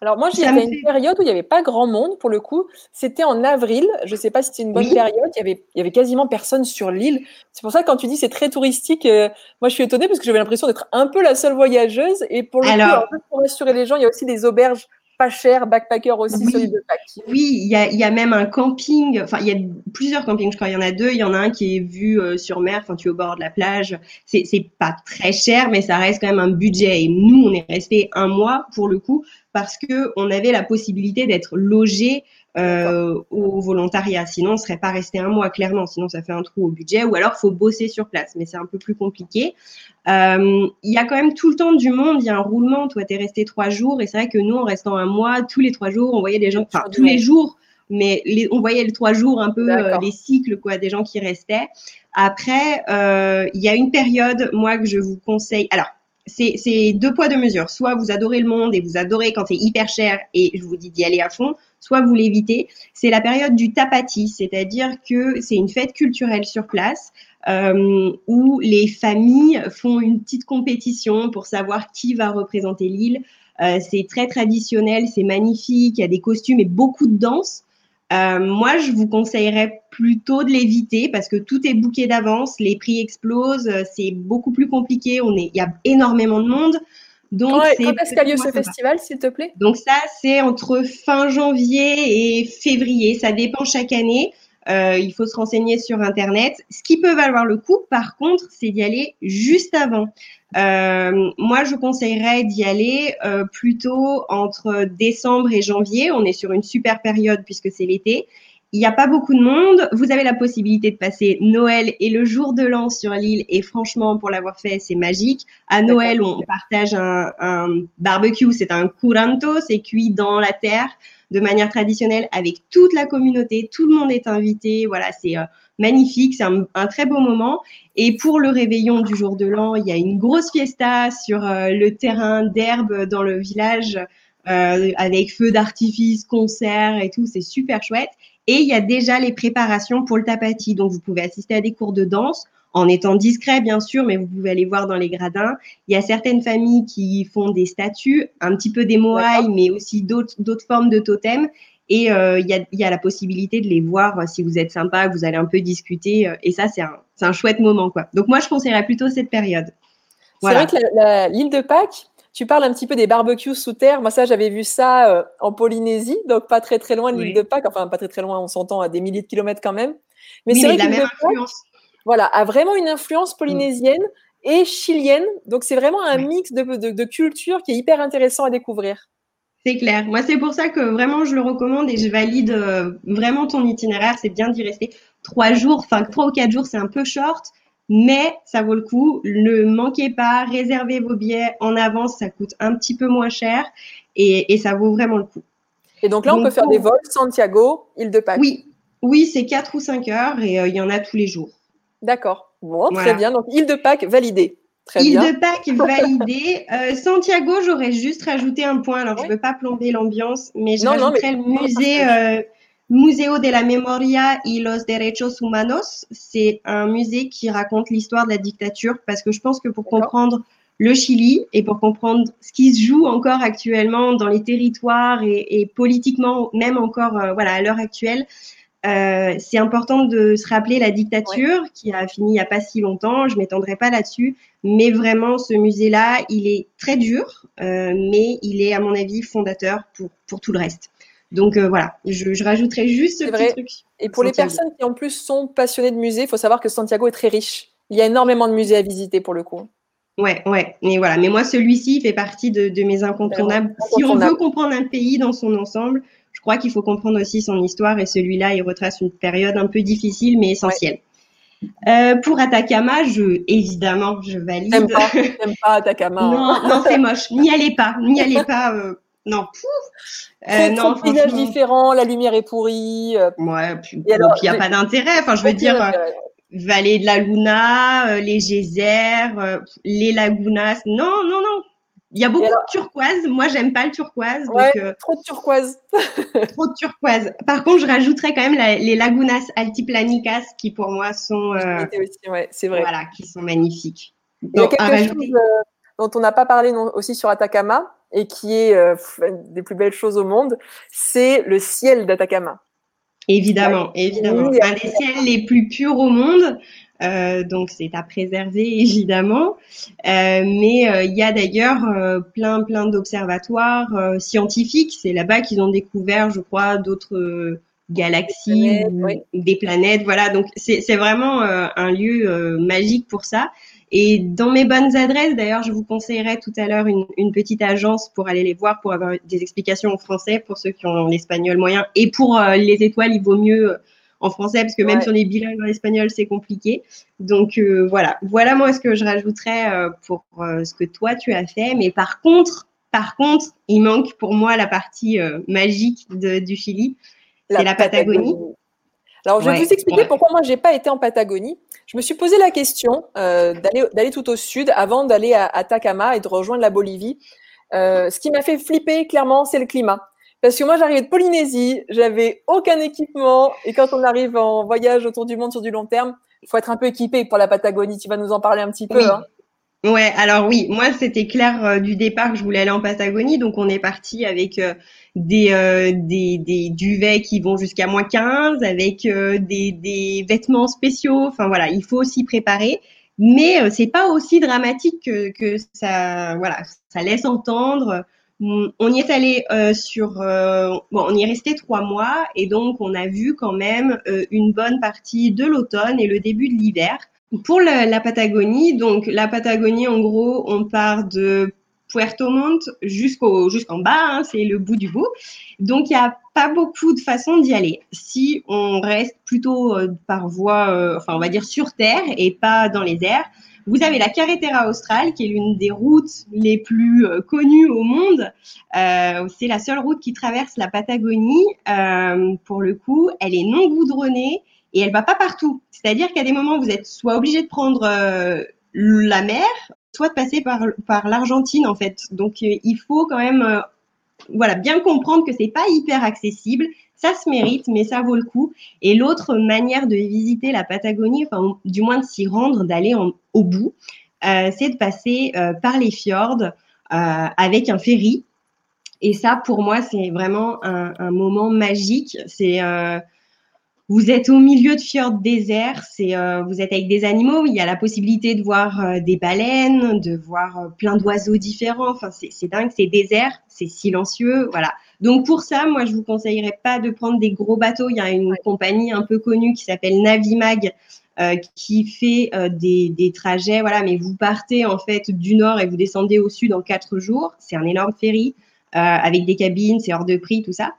Alors moi, j'y une période où il n'y avait pas grand monde pour le coup. C'était en avril. Je ne sais pas si c'était une bonne période. Il y, avait, il y avait quasiment personne sur l'île. C'est pour ça que quand tu dis c'est très touristique, euh, moi je suis étonnée parce que j'avais l'impression d'être un peu la seule voyageuse. Et pour le coup, pour rassurer les gens, il y a aussi des auberges pas chères, backpackers aussi oui. de Pâques. Oui, il y a, y a même un camping. Enfin, il y a plusieurs campings. Je crois il y en a deux. Il y en a un qui est vu euh, sur mer. Enfin, tu es au bord de la plage. C'est, c'est pas très cher, mais ça reste quand même un budget. Et nous, on est resté un mois pour le coup parce que on avait la possibilité d'être logé euh, au volontariat. Sinon, on serait pas resté un mois, clairement. Sinon, ça fait un trou au budget. Ou alors, faut bosser sur place. Mais c'est un peu plus compliqué. Euh, il y a quand même tout le temps du monde. Il y a un roulement. Toi, tu es resté trois jours. Et c'est vrai que nous, en restant un mois, tous les trois jours, on voyait des gens, enfin, tous les jours, mais les, on voyait les trois jours un peu euh, les cycles, quoi, des gens qui restaient. Après, euh, il y a une période, moi, que je vous conseille. Alors, c'est deux poids, deux mesures. Soit vous adorez le monde et vous adorez quand c'est hyper cher et je vous dis d'y aller à fond, soit vous l'évitez. C'est la période du tapati, c'est-à-dire que c'est une fête culturelle sur place euh, où les familles font une petite compétition pour savoir qui va représenter l'île. Euh, c'est très traditionnel, c'est magnifique, il y a des costumes et beaucoup de danse. Euh, moi, je vous conseillerais plutôt de l'éviter parce que tout est bouqué d'avance, les prix explosent, c'est beaucoup plus compliqué, on est, il y a énormément de monde. Donc, quand est-ce qu'a lieu ce festival, s'il te plaît? Donc ça, c'est entre fin janvier et février, ça dépend chaque année. Euh, il faut se renseigner sur Internet. Ce qui peut valoir le coup, par contre, c'est d'y aller juste avant. Euh, moi, je conseillerais d'y aller euh, plutôt entre décembre et janvier. On est sur une super période puisque c'est l'été. Il n'y a pas beaucoup de monde. Vous avez la possibilité de passer Noël et le jour de l'an sur l'île. Et franchement, pour l'avoir fait, c'est magique. À Noël, on partage un, un barbecue. C'est un curanto. C'est cuit dans la terre de manière traditionnelle avec toute la communauté. Tout le monde est invité. Voilà, c'est euh, magnifique. C'est un, un, très beau moment. Et pour le réveillon du jour de l'an, il y a une grosse fiesta sur euh, le terrain d'herbe dans le village euh, avec feux d'artifice, concerts et tout, c'est super chouette. Et il y a déjà les préparations pour le tapati, donc vous pouvez assister à des cours de danse en étant discret bien sûr, mais vous pouvez aller voir dans les gradins. Il y a certaines familles qui font des statues, un petit peu des moaïs, mais aussi d'autres formes de totems. Et euh, il y, a, y, a, la possibilité de les voir euh, si vous êtes sympa, que vous allez un peu discuter. Euh, et ça, c'est un, un, chouette moment. quoi. Donc moi, je conseillerais plutôt cette période. Voilà. C'est vrai que l'île de Pâques, tu parles un petit peu des barbecues sous terre. Moi, ça, j'avais vu ça euh, en Polynésie, donc pas très très loin de l'île de Pâques. Enfin, pas très très loin, on s'entend à des milliers de kilomètres quand même. Mais c'est vrai que la même influence voilà, a vraiment une influence mm. polynésienne et chilienne. Donc, c'est vraiment un mix de, de, cultures qui est hyper intéressant à découvrir. C'est clair. Moi, c'est pour ça que vraiment, je le recommande et je valide euh, vraiment ton itinéraire. C'est bien d'y rester trois jours, enfin trois ou quatre jours, c'est un peu short, mais ça vaut le coup. Ne manquez pas, réservez vos billets en avance, ça coûte un petit peu moins cher et, ça vaut vraiment le coup. Et donc là, on peut faire des vols Santiago, île de Pâques. Oui, oui, c'est quatre ou cinq heures et euh, il y en a tous les jours. D'accord. Bon, très bien. Donc, île de Pâques validée. Très île de Pâques <laughs> validée. Euh, Santiago, j'aurais juste rajouté un point. Alors, je ne veux pas plomber l'ambiance, mais je rajouterais le musée euh, Museo de la Memoria y los Derechos Humanos. C'est un musée qui raconte l'histoire de la dictature parce que je pense que pour comprendre le Chili et pour comprendre ce qui se joue encore actuellement dans les territoires et, politiquement, même encore euh, voilà à l'heure actuelle, euh, c'est important de se rappeler la dictature qui a fini il n'y a pas si longtemps. Je m'étendrai pas là-dessus, mais vraiment ce musée-là, il est très dur, euh, mais il est à mon avis fondateur pour pour tout le reste. Donc euh, voilà, je, je, rajouterai juste ce petit truc. Et pour les personnes qui en plus sont passionnées de musées, il faut savoir que Santiago est très riche. Il y a énormément de musées à visiter pour le coup. Ouais, ouais. Mais voilà. Mais moi, celui-ci fait partie de, de mes incontournables. Si on veut comprendre un pays dans son ensemble, je crois qu'il faut comprendre aussi son histoire et celui-là, il retrace une période un peu difficile mais essentielle. Euh, pour Atacama, je, évidemment, je valide. J'aime pas, <laughs> pas Atacama. non, non c'est moche. N'y allez pas, n'y allez pas. Euh, non, euh, non, paysage différent, la lumière est pourrie. Euh. Ouais, puis il n'y a pas d'intérêt. Enfin, je veux dire, euh, vallée de la Luna, les geysers, les lagunas. Non, non, non. Il y a beaucoup de turquoise. Moi, j'aime pas le turquoise. Euh, trop de turquoise. <laughs> trop de turquoise. Par contre, je rajouterais quand même les lagunas altiplanicas qui, pour moi, sont. Euh, c'est vrai. Voilà, qui sont magnifiques. Il y a quelque chose euh, dont on n'a pas parlé aussi sur Atacama et qui est des plus belles choses au monde, c'est le ciel d'Atacama. Évidemment, évidemment. Un des ciels les plus purs au monde. Euh, donc c'est à préserver <laughs> évidemment. Euh, mais euh, il y a d'ailleurs euh, plein plein d'observatoires scientifiques. C'est là-bas qu'ils ont découvert, je crois, d'autres galaxies, des planètes. Voilà, donc c'est vraiment un lieu magique pour ça. Et dans mes bonnes adresses, d'ailleurs, je vous conseillerais tout à l'heure une, une, petite agence pour aller les voir, pour avoir des explications en français pour ceux qui ont l'espagnol moyen. Et pour les étoiles, il vaut mieux en français, parce que même si on est bilingue en espagnol, c'est compliqué. Donc euh, voilà, voilà moi ce que je rajouterais euh, pour euh, ce que toi tu as fait. Mais par contre, par contre, il manque pour moi la partie magique de, du Chili, c'est la, Patagonie. Alors, je vais vous expliquer pourquoi moi, j'ai pas été en Patagonie. Je me suis posé la question d'aller tout au sud avant d'aller à, Atacama et de rejoindre la Bolivie. ce qui m'a fait flipper, clairement, c'est le climat. Parce que moi, j'arrivais de Polynésie, j'avais aucun équipement. Et quand on arrive en voyage autour du monde sur du long terme, il faut être un peu équipé pour la Patagonie. Tu vas nous en parler un petit peu. Oui. Hein. Ouais, alors oui, moi c'était clair euh, du départ que je voulais aller en Patagonie, donc on est parti avec euh, des, euh, des, des duvets qui vont jusqu'à moins 15, avec des, des vêtements spéciaux. Enfin voilà, il faut aussi préparer, mais c'est pas aussi dramatique que, que ça, voilà, ça laisse entendre. On y est allé euh, sur, euh, bon, on y est resté trois mois et donc on a vu quand même euh, une bonne partie de l'automne et le début de l'hiver. Pour la, Patagonie, donc la Patagonie, en gros, on part de Puerto Montt jusqu'au jusqu'en bas, hein, c'est le bout du bout. Donc il n'y a pas beaucoup de façons d'y aller. Si on reste plutôt par voie, enfin on va dire sur terre et pas dans les airs, vous avez la Carretera Austral, qui est l'une des routes les plus euh, connues au monde. Euh, c'est la seule route qui traverse la Patagonie. Euh, pour le coup, elle est non goudronnée et elle va pas partout. C'est-à-dire qu'à des moments, vous êtes soit obligé de prendre euh, la mer, soit de passer par, l'Argentine, en fait. Donc, euh, il faut quand même voilà, bien comprendre que c'est pas hyper accessible. Ça se mérite, mais ça vaut le coup. Et l'autre manière de visiter la Patagonie, enfin, du moins de s'y rendre, d'aller au bout, euh, c'est de passer euh, par les fjords euh, avec un ferry. Et ça, pour moi, c'est vraiment un, un, moment magique. C'est vous êtes au milieu de fjords déserts, c'est euh, vous êtes avec des animaux, il y a la possibilité de voir euh, des baleines, de voir euh, plein d'oiseaux différents. Enfin, c'est dingue, c'est désert, c'est silencieux, voilà. Donc pour ça, moi je vous conseillerais pas de prendre des gros bateaux. Il y a une compagnie un peu connue qui s'appelle Navimag qui fait des, des, trajets, voilà. Mais vous partez en fait du nord et vous descendez au sud en quatre jours. C'est un énorme ferry avec des cabines, c'est hors de prix, tout ça.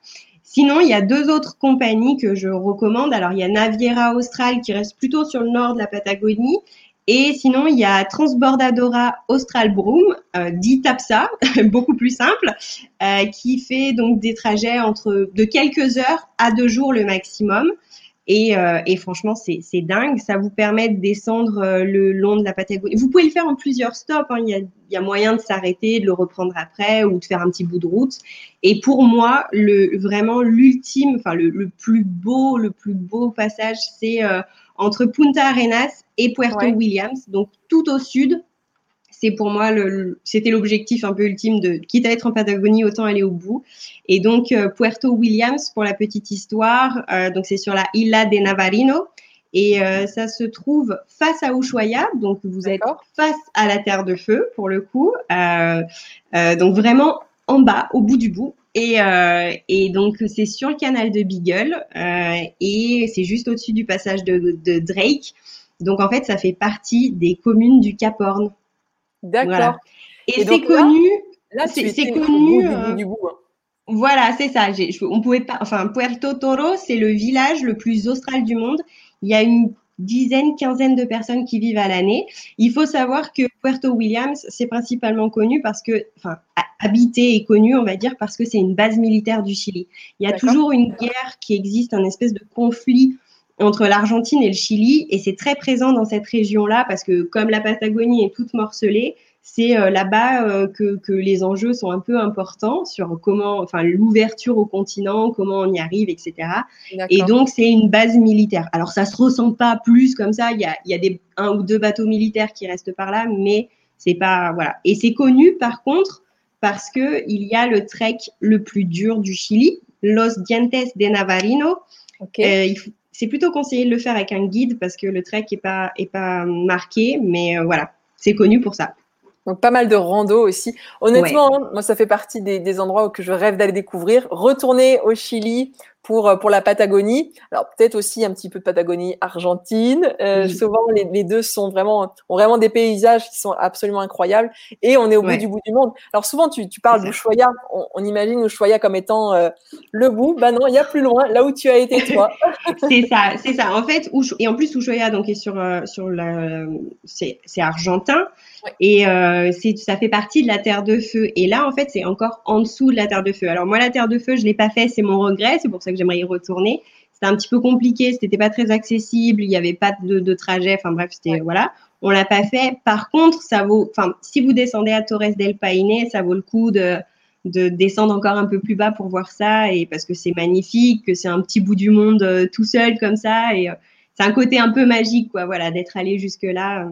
Sinon, il y a deux autres compagnies que je recommande. Alors, il y a Naviera Austral qui reste plutôt sur le nord de la Patagonie. Et sinon, il y a Transbordadora Austral Broom, euh, dit TAPSA, <laughs> beaucoup plus simple, euh, qui fait donc des trajets entre de quelques heures à deux jours le maximum. Et, euh, et franchement, c'est dingue. Ça vous permet de descendre euh, le long de la Patagonie. Vous pouvez le faire en plusieurs stops. Hein. Il, y a, il, y a, moyen de s'arrêter, de le reprendre après ou de faire un petit bout de route. Et pour moi, le vraiment l'ultime, enfin le, le, plus beau, le plus beau passage, c'est euh, entre Punta Arenas et Puerto Williams, donc tout au sud, c'est pour moi le, c'était l'objectif un peu ultime de quitte à être en Patagonie autant aller au bout. Et donc euh, Puerto Williams pour la petite histoire euh, donc c'est sur la Isla de Navarino. Et euh, ça se trouve face à Ushuaia. Donc vous êtes face à la terre de feu pour le coup. Donc vraiment en bas au bout du bout. Et, et donc c'est sur le canal de Beagle et c'est juste au-dessus du passage de, de Drake. Donc en fait, ça fait partie des communes du Cap Horn. D'accord. Et, c'est connu. Là, c'est connu. Euh, du bout, hein. Voilà, c'est ça. On pouvait pas. Enfin, Puerto Toro, c'est le village le plus austral du monde. Il y a une dizaine, quinzaine de personnes qui vivent à l'année. Il faut savoir que Puerto Williams, c'est principalement connu parce que, enfin, habité et connu, on va dire, parce que c'est une base militaire du Chili. Il y a toujours une guerre qui existe, un espèce de conflit entre l'Argentine et le Chili, et c'est très présent dans cette région-là parce que comme la Patagonie est toute morcelée, c'est euh, là-bas euh, que, que, les enjeux sont un peu importants sur comment, enfin l'ouverture au continent, comment on y arrive, etc. Et donc c'est une base militaire. Alors ça se ressent pas plus comme ça. Il y a, il y a des un ou deux bateaux militaires qui restent par là, mais c'est pas voilà. Et c'est connu par contre parce que il y a le trek le plus dur du Chili, Los Dientes de Navarino. Okay. Euh, il c'est plutôt conseillé de le faire avec un guide parce que le trek est pas est pas marqué, mais euh, voilà, c'est connu pour ça. Donc pas mal de rando aussi. Honnêtement, moi ça fait partie des, des endroits que je rêve d'aller découvrir. Retourner au Chili, pour, euh, pour la Patagonie. Alors peut-être aussi un petit peu de Patagonie argentine. Euh, Souvent les, les, deux sont vraiment ont vraiment des paysages qui sont absolument incroyables et on est au bout du bout du monde. Alors souvent tu, tu parles d'Ushuaia, on, on, imagine Ushuaia comme étant euh, le bout. Bah non, il y a plus loin, là où tu as été toi. <laughs> c'est ça, c'est ça. En fait, et en plus Ushuaia donc est sur euh, sur la c'est argentin. Et euh, ça fait partie de la Terre de Feu. Et là, en fait, c'est encore en dessous de la Terre de Feu. Alors moi, la Terre de Feu, je l'ai pas fait, c'est mon regret. C'est pour ça que j'aimerais y retourner. C'était un petit peu compliqué, c'était pas très accessible, il n'y avait pas de, de, trajet. Enfin bref, c'était voilà. On l'a pas fait. Par contre, ça vaut. Enfin, si vous descendez à Torres del Paine, ça vaut le coup de de descendre encore un peu plus bas pour voir ça et parce que c'est magnifique, que c'est un petit bout du monde euh, tout seul comme ça et euh, c'est un côté un peu magique quoi, voilà, d'être allé jusque là. Euh,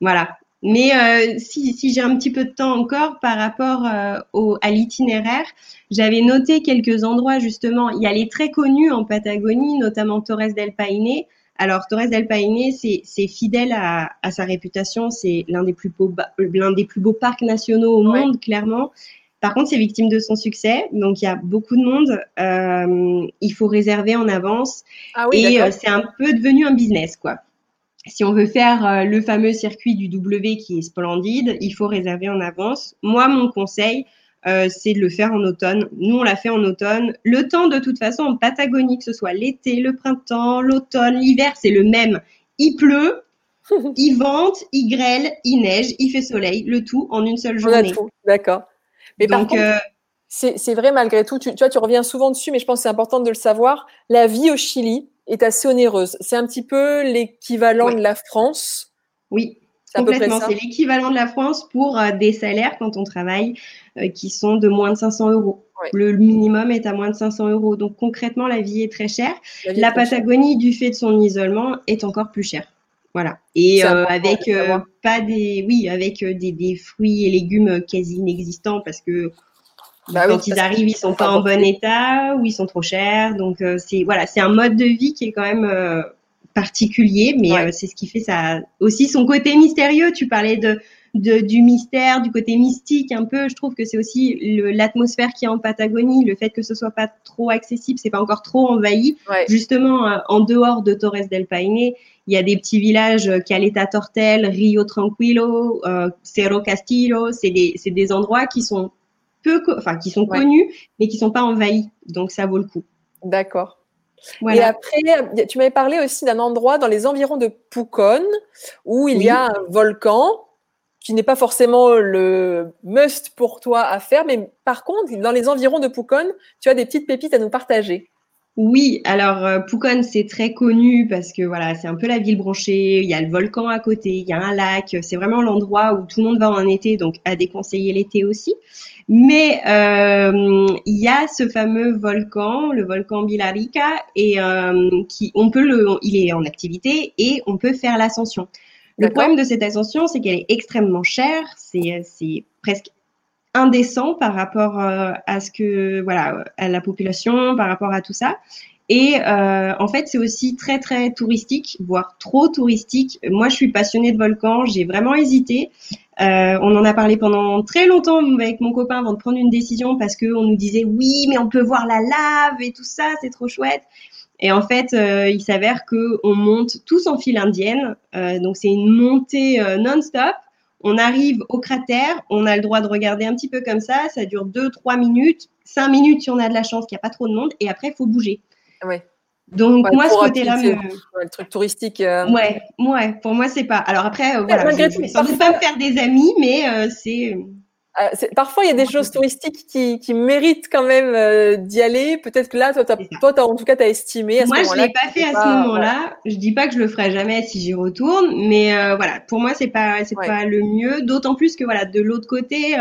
voilà. Mais euh, si, si j'ai un petit peu de temps encore par rapport euh, au, à l'itinéraire, j'avais noté quelques endroits justement. Il y a les très connus en Patagonie, notamment Torres del Paine. Alors Torres del Paine, c'est fidèle à, à, sa réputation. C'est l'un des plus beaux l'un des plus beaux parcs nationaux au monde, clairement. Par contre, c'est victime de son succès, donc il y a beaucoup de monde. Euh, il faut réserver en avance ah oui, et euh, c'est un peu devenu un business, quoi si on veut faire euh, le fameux circuit du W qui est splendide, il faut réserver en avance. Moi, mon conseil, euh, c'est de le faire en automne. Nous, on l'a fait en automne. Le temps, de toute façon, en Patagonie, que ce soit l'été, le printemps, l'automne, l'hiver, c'est le même. Il pleut, <laughs> il vente, il grêle, il neige, il fait soleil, le tout en une seule journée. D'accord. Mais Donc, par contre, euh, c'est vrai malgré tout. Tu, tu vois, tu reviens souvent dessus, mais je pense que c'est important de le savoir. La vie au Chili, est assez onéreuse. C'est un petit peu l'équivalent de la France. Oui, complètement. C'est l'équivalent de la France pour euh, des salaires quand on travaille qui sont de moins de 500 euros. Le minimum est à moins de 500 euros. Donc concrètement, la vie est très chère. La, Patagonie, du fait de son isolement, est encore plus chère. Voilà. Et avec pas des, oui, avec des, des, fruits et légumes quasi inexistants parce que bah quand ils arrivent, ils sont pas en bon état ou ils sont trop chers. Donc euh, c'est voilà, c'est un mode de vie qui est quand même euh, particulier, mais euh, c'est ce qui fait ça aussi son côté mystérieux. Tu parlais de, de, du mystère, du côté mystique un peu. Je trouve que c'est aussi l'atmosphère qui est en Patagonie, le fait que ce soit pas trop accessible, c'est pas encore trop envahi. Justement, en dehors de Torres del Paine, il y a des petits villages, Caleta Tortel, Rio Tranquilo, Cerro Castillo. C'est des, des endroits qui sont peu, enfin, qui sont connus, mais qui sont pas envahis. Donc, ça vaut le coup. D'accord. Et après, tu m'avais parlé aussi d'un endroit dans les environs de Pucón où il y a un volcan qui n'est pas forcément le must pour toi à faire, mais par contre, dans les environs de Pucón, tu as des petites pépites à nous partager. Oui, alors euh, Pucón c'est très connu parce que voilà, c'est un peu la ville branchée, il y a le volcan à côté, il y a un lac, c'est vraiment l'endroit où tout le monde va en été, donc à déconseiller l'été aussi. Mais euh, il y a ce fameux volcan, le volcan Bilarica, et euh, qui on peut le, il est en activité et on peut faire l'ascension. Le problème de cette ascension, c'est qu'elle est extrêmement chère, c'est c'est presque indécent par rapport euh, à ce que voilà à la population, par rapport à tout ça. Et euh, en fait, c'est aussi très très touristique, voire trop touristique. Moi, je suis passionnée de volcans. J'ai vraiment hésité. Euh, on en a parlé pendant très longtemps avec mon copain avant de prendre une décision parce que on nous disait oui, mais on peut voir la lave et tout ça, c'est trop chouette. Et en fait, euh, il s'avère que on monte tous en file indienne. Euh, donc c'est une montée euh, non-stop. On arrive au cratère, on a le droit de regarder un petit peu comme ça. Ça dure 2-3 minutes, 5 minutes si on a de la chance qu'il n'y a pas trop de monde. Et après, il faut bouger. Ouais. Donc moi ce côté-là, le truc touristique. Euh, ouais, ouais. Pour moi c'est pas. Alors après, euh, voilà, je, ne pas me faire des amis, mais euh, c'est euh, parfois, il y a des choses touristiques qui, qui méritent quand même euh, d'y aller. Peut-être que là, toi, toi en tout cas, tu as estimé. À Moi, je l'ai pas fait à ce moment-là. Je dis pas que je le ferai jamais si j'y retourne, mais euh, voilà, pour moi, c'est pas c'est pas le mieux. D'autant plus que voilà, de l'autre côté,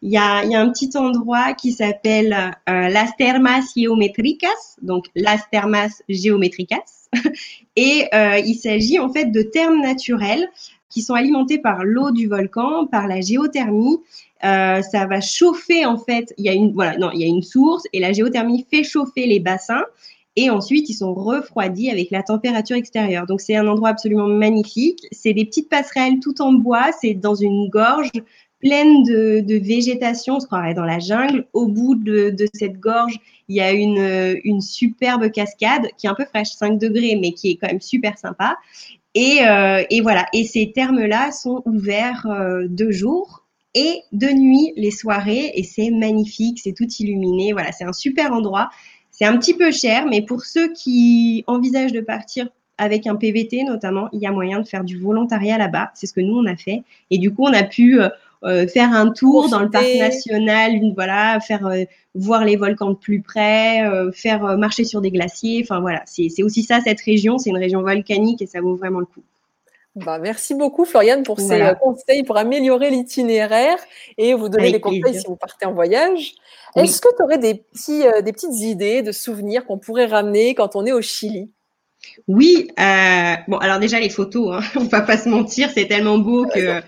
il y a il y a un petit endroit qui s'appelle Las Termas Geométricas, donc Las Termas Geométricas, <laughs> et il s'agit en fait de termes naturels qui sont alimentés par l'eau du volcan, par la géothermie euh, ça va chauffer en fait. Il y a une voilà, non, il y a une source et la géothermie fait chauffer les bassins et ensuite ils sont refroidis avec la température extérieure. Donc c'est un endroit absolument magnifique. C'est des petites passerelles tout en bois. C'est dans une gorge pleine de, végétation, on se croirait dans la jungle. Au bout de, de, cette gorge, il y a une, une superbe cascade qui est un peu fraîche, 5 degrés, mais qui est quand même super sympa. Et, euh, et voilà. Et ces termes-là sont ouverts euh, deux jours et de nuit les soirées et c'est magnifique, c'est tout illuminé. Voilà, c'est un super endroit. C'est un petit peu cher, mais pour ceux qui envisagent de partir avec un PVT notamment, il y a moyen de faire du volontariat là-bas. C'est ce que nous on a fait et du coup on a pu euh, euh, faire un tour dans le parc national, voilà, faire euh, voir les volcans de plus près, faire marcher sur des glaciers. Enfin voilà, c'est aussi ça cette région. C'est une région volcanique et ça vaut vraiment le coup. Bah, merci beaucoup, Floriane, pour ces euh, conseils pour améliorer l'itinéraire et vous donner des conseils si vous partez en voyage. Est-ce que tu aurais des, petits, euh, des petites idées de souvenirs qu'on pourrait ramener quand on est au Chili? Oui, euh, bon, alors déjà les photos, hein, <laughs> on va pas se mentir, c'est tellement beau que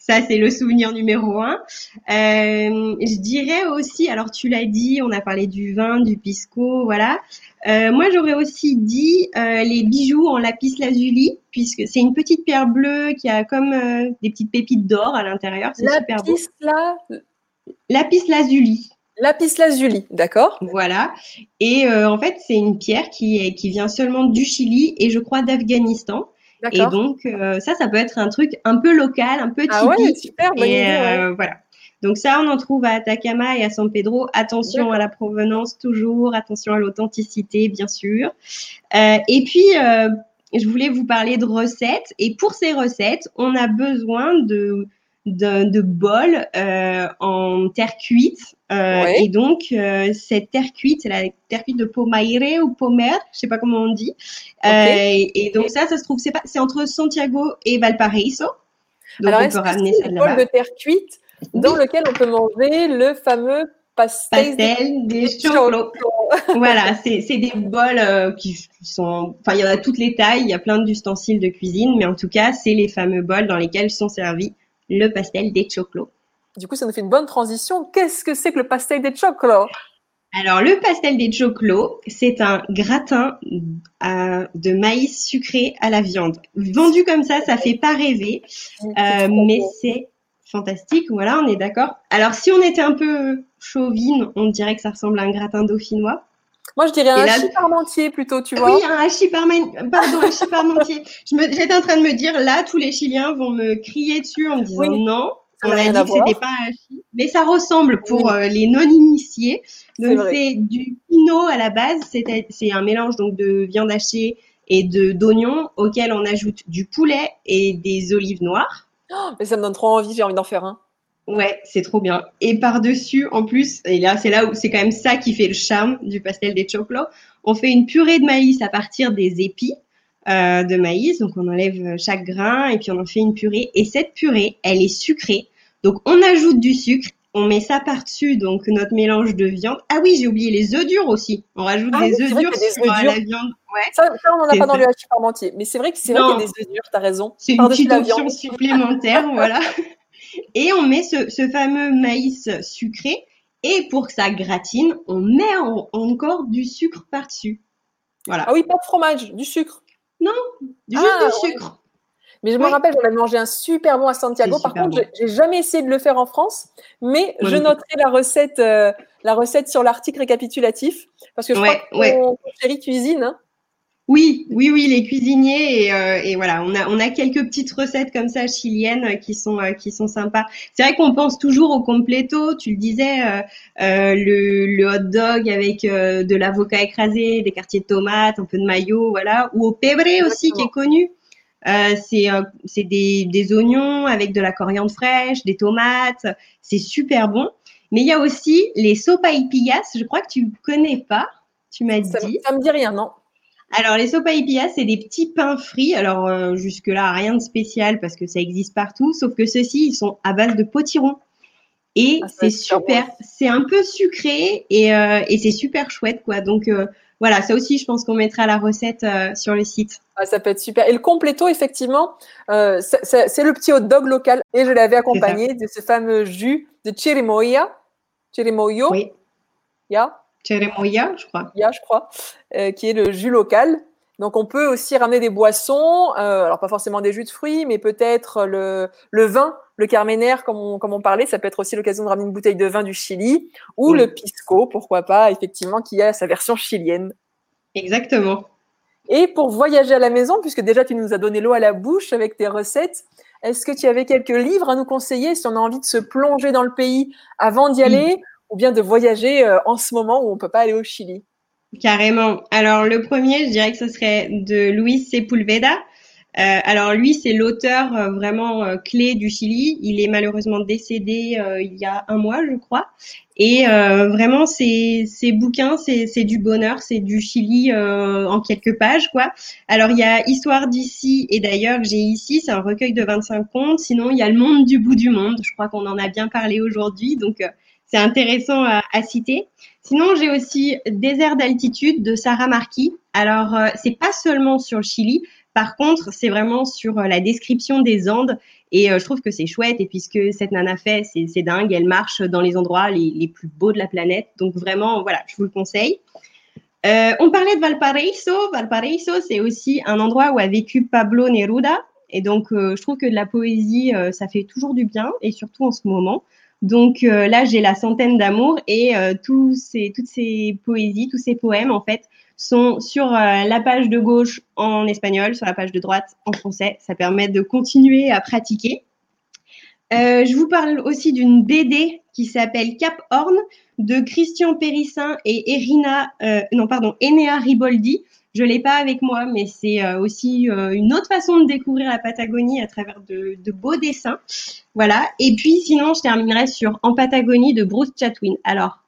ça, c'est le souvenir numéro un. Euh, je dirais aussi, alors tu l'as dit, on a parlé du vin, du pisco, voilà. Euh, moi, j'aurais aussi dit euh, les bijoux en lapis lazuli, puisque c'est une petite pierre bleue qui a comme des petites pépites d'or à l'intérieur. C'est super beau. La... Lapis lazuli. Lapis lazuli, d'accord. Voilà. Et en fait, c'est une pierre qui, est, qui vient seulement du Chili et je crois d'Afghanistan. Et donc, euh, ça, ça peut être un truc un peu local, un peu typique. Ah ouais, super, bonne idée, euh, voilà. Donc ça, on en trouve à Atacama et à San Pedro. Attention à la provenance toujours, attention à l'authenticité, bien sûr. Euh, et puis, euh, je voulais vous parler de recettes. Et pour ces recettes, on a besoin de de, de bol euh, en terre cuite. Euh, Et donc, euh, cette terre cuite, c'est la terre cuite de Pomaire ou Pomer, je sais pas comment on dit. Euh, et, donc ça, ça se trouve, c'est, pas, c'est entre Santiago et Valparaiso. Donc Alors, on peut ramener ça de là-bas. de terre cuite dans lequel on peut manger le fameux pastel, pastel des choclos. voilà, c'est des bols euh, qui, sont, enfin, il y en a toutes les tailles, il y a plein d'ustensiles de cuisine, mais en tout cas, c'est les fameux bols dans lesquels sont servis le pastel des choclos. Du coup, ça nous fait une bonne transition. Qu'est-ce que c'est que le pastel des choclos? Alors, le pastel des choclos, c'est un gratin euh, de maïs sucré à la viande. Vendu comme ça, ça fait pas rêver, euh, mais c'est fantastique. Voilà, on est d'accord. Alors, si on était un peu chauvine, on dirait que ça ressemble à un gratin dauphinois. Moi, je dirais un hachis parmentier plutôt, tu vois. Oui, un hachis parmentier. Pardon, hachis parmentier. J'étais en train de me dire, là, tous les Chiliens vont me crier dessus en me disant non. On a dit que c'était pas un hachis, mais ça ressemble pour euh, les non-initiés. Donc c'est du pinot à la base, c'est un mélange donc de viande hachée et de d'oignons auquel on ajoute du poulet et des olives noires. Oh, mais ça me donne trop envie, j'ai envie d'en faire un. Ouais, c'est trop bien. Et par-dessus, en plus, et là, c'est là où c'est quand même ça qui fait le charme du pastel des choclos, on fait une purée de maïs à partir des épis euh, de maïs. Donc, on enlève chaque grain et puis on en fait une purée. Et cette purée, elle est sucrée. Donc, on ajoute du sucre. On met ça par-dessus, donc notre mélange de viande. Ah oui, j'ai oublié les œufs durs aussi. On rajoute ah des œufs durs sur euh, la viande. Ouais. Ça, on n'en a pas dans le hachis parmentier. Mais c'est vrai que c'est vrai qu'il y a des œufs durs, t'as raison. C'est une petite option supplémentaire, <laughs> voilà. Et on met ce, ce, fameux maïs sucré. Et pour que ça gratine, on met encore du sucre par-dessus. Voilà. Ah oui, pas de fromage, du sucre. Non, juste ah, du sucre. Mais je me rappelle, j'en avais mangé un super bon à Santiago. Par contre, j'ai jamais essayé de le faire en France, mais je noterai la recette, euh, la recette sur l'article récapitulatif parce que je crois que ouais. chéri cuisine. Hein. Oui, oui, oui, les cuisiniers et, euh, et, voilà, on a on a quelques petites recettes comme ça chiliennes euh, qui sont euh, qui sont sympas. C'est vrai qu'on pense toujours au completo. Tu le disais, le, le hot dog avec de l'avocat écrasé, des quartiers de tomates, un peu de mayo, voilà, ou au pebre aussi qui est connu. c'est c'est des, des oignons avec de la coriandre fraîche, des tomates. C'est super bon. Mais il y a aussi les sopaipillas. Je crois que tu connais pas. Tu m'as dit. Ça me dit rien, non alors, les sopaipillas, c'est des petits pains frits. Alors, euh, jusque-là, rien de spécial parce que ça existe partout. Sauf que ceux-ci, ils sont à base de potiron. Et ah, c'est super. C'est un peu sucré et, euh, et c'est super chouette, quoi. Donc, euh, voilà, ça aussi, je pense qu'on mettra la recette sur le site. Ah, ça peut être super. Et le completo, effectivement, c'est le petit hot dog local. Et je l'avais accompagné de ce fameux jus de chirimoya. Chirimoyo. Oui. Ya. Cheremoya, je crois. Je crois, euh, qui est le jus local. Donc, on peut aussi ramener des boissons, euh, alors pas forcément des jus de fruits, mais peut-être le, le vin, le comme on, comme on parlait. Ça peut être aussi l'occasion de ramener une bouteille de vin du Chili, ou le pisco, pourquoi pas, effectivement, qui a sa version chilienne. Exactement. Et pour voyager à la maison, puisque déjà tu nous as donné l'eau à la bouche avec tes recettes, est-ce que tu avais quelques livres à nous conseiller si on a envie de se plonger dans le pays avant d'y aller? Ou bien de voyager euh, en ce moment où on ne peut pas aller au Chili Carrément. Alors le premier, je dirais que ce serait de Luis Sepulveda. Euh, alors lui, c'est l'auteur euh, vraiment euh, clé du Chili. Il est malheureusement décédé il y a un mois, je crois. Et vraiment, ses, ses bouquins, c'est du bonheur, c'est du Chili en quelques pages, quoi. Alors il y a Histoire d'ici et d'ailleurs j'ai ici, c'est un recueil de 25 contes. Sinon, il y a Le Monde du bout du monde. Je crois qu'on en a bien parlé aujourd'hui, donc c'est intéressant à, citer. Sinon, j'ai aussi Désert d'altitude de Sarah Marquis. Alors, euh, c'est pas seulement sur le Chili. Par contre, c'est vraiment sur euh, la description des Andes. Et euh, je trouve que c'est chouette. Et puisque cette nana fait, c'est dingue. Elle marche dans les endroits les, les, plus beaux de la planète. Donc vraiment, voilà, je vous le conseille. on parlait de Valparaiso. Valparaiso, c'est aussi un endroit où a vécu Pablo Neruda. Et donc, je trouve que de la poésie, ça fait toujours du bien. Et surtout en ce moment. Donc euh, là, j'ai la centaine d'amour et euh, tous ces, toutes ces poésies, tous ces poèmes, en fait, sont sur euh, la page de gauche en espagnol, sur la page de droite en français. Ça permet de continuer à pratiquer. je vous parle aussi d'une BD qui s'appelle Cap Horn de Christian Périssin et Erina, non pardon, Enea Riboldi. Je l'ai pas avec moi, mais c'est euh, aussi euh, une autre façon de découvrir la Patagonie à travers de, de, beaux dessins. Voilà. Et puis sinon, je terminerai sur En Patagonie de Bruce Chatwin. Alors,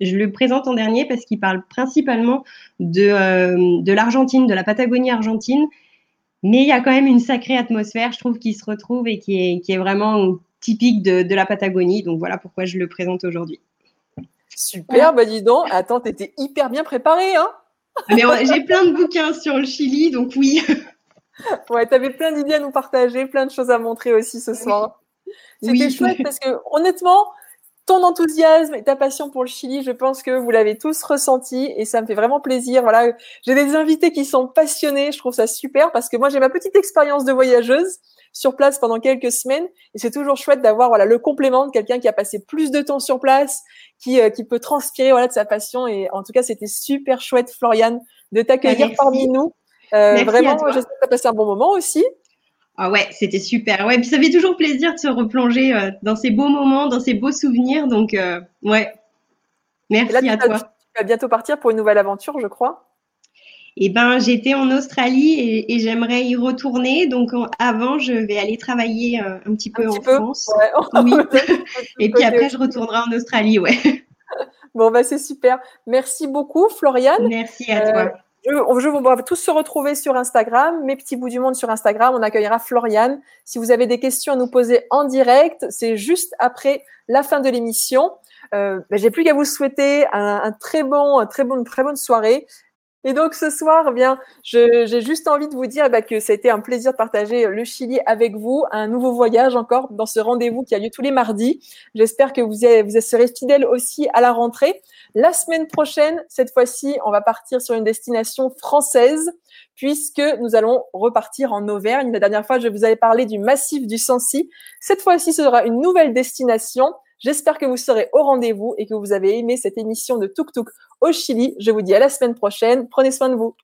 je le présente en dernier parce qu'il parle principalement de, euh, de l'Argentine, de la Patagonie argentine. Mais il y a quand même une sacrée atmosphère, je trouve, qui se retrouve et qui est, qui est vraiment typique de, la Patagonie. Donc voilà pourquoi je le présente aujourd'hui. Super, bah dis donc. Attends, t'étais hyper bien préparée, hein Mais j'ai plein de bouquins sur le Chili, donc oui. <laughs> ouais, t'avais plein d'idées à nous partager, plein de choses à montrer aussi ce soir. C'était chouette <laughs> parce que honnêtement, ton enthousiasme et ta passion pour le Chili, je pense que vous l'avez tous ressenti et ça me fait vraiment plaisir. Voilà, j'ai des invités qui sont passionnés, je trouve ça super parce que moi j'ai ma petite expérience de voyageuse sur place pendant quelques semaines et c'est toujours chouette d'avoir voilà le complément de quelqu'un qui a passé plus de temps sur place, qui euh, qui peut transpirer voilà de sa passion et en tout cas c'était super chouette Floriane de t'accueillir parmi nous. Euh, vraiment, j'espère que tu as passé un bon moment aussi. Ah ouais, c'était super. Ouais, puis ça fait toujours plaisir de se replonger euh, dans ces beaux moments, dans ces beaux souvenirs. Donc, euh, ouais. Merci à toi. Tu vas bientôt partir pour une nouvelle aventure, je crois. Eh ben, j'étais en Australie et, j'aimerais y retourner. Donc, avant, je vais aller travailler euh, un petit peu en France. <laughs> Oui. et puis après, je retournerai en Australie, ouais. <laughs> Bon, bah, c'est super. Merci beaucoup, Floriane. Merci à toi. Je, je, on va tous se retrouver sur Instagram, mes petits bouts du monde sur Instagram. On accueillera Floriane. Si vous avez des questions à nous poser en direct, c'est juste après la fin de l'émission. Euh, ben, J'ai plus qu'à vous souhaiter un, un, très bon, un très bon, une très bonne soirée. Et donc ce soir, eh bien, j'ai juste envie de vous dire bah, que ça a été un plaisir de partager le Chili avec vous, un nouveau voyage encore dans ce rendez-vous qui a lieu tous les mardis. J'espère que vous, vous serez fidèles aussi à la rentrée. La semaine prochaine, cette fois-ci, on va partir sur une destination française puisque nous allons repartir en Auvergne. La dernière fois, je vous avais parlé du massif du Sancy. Cette fois-ci, ce sera une nouvelle destination. J'espère que vous serez au rendez-vous et que vous avez aimé cette émission de Tuk Tuk au Chili. Je vous dis à la semaine prochaine. Prenez soin de vous.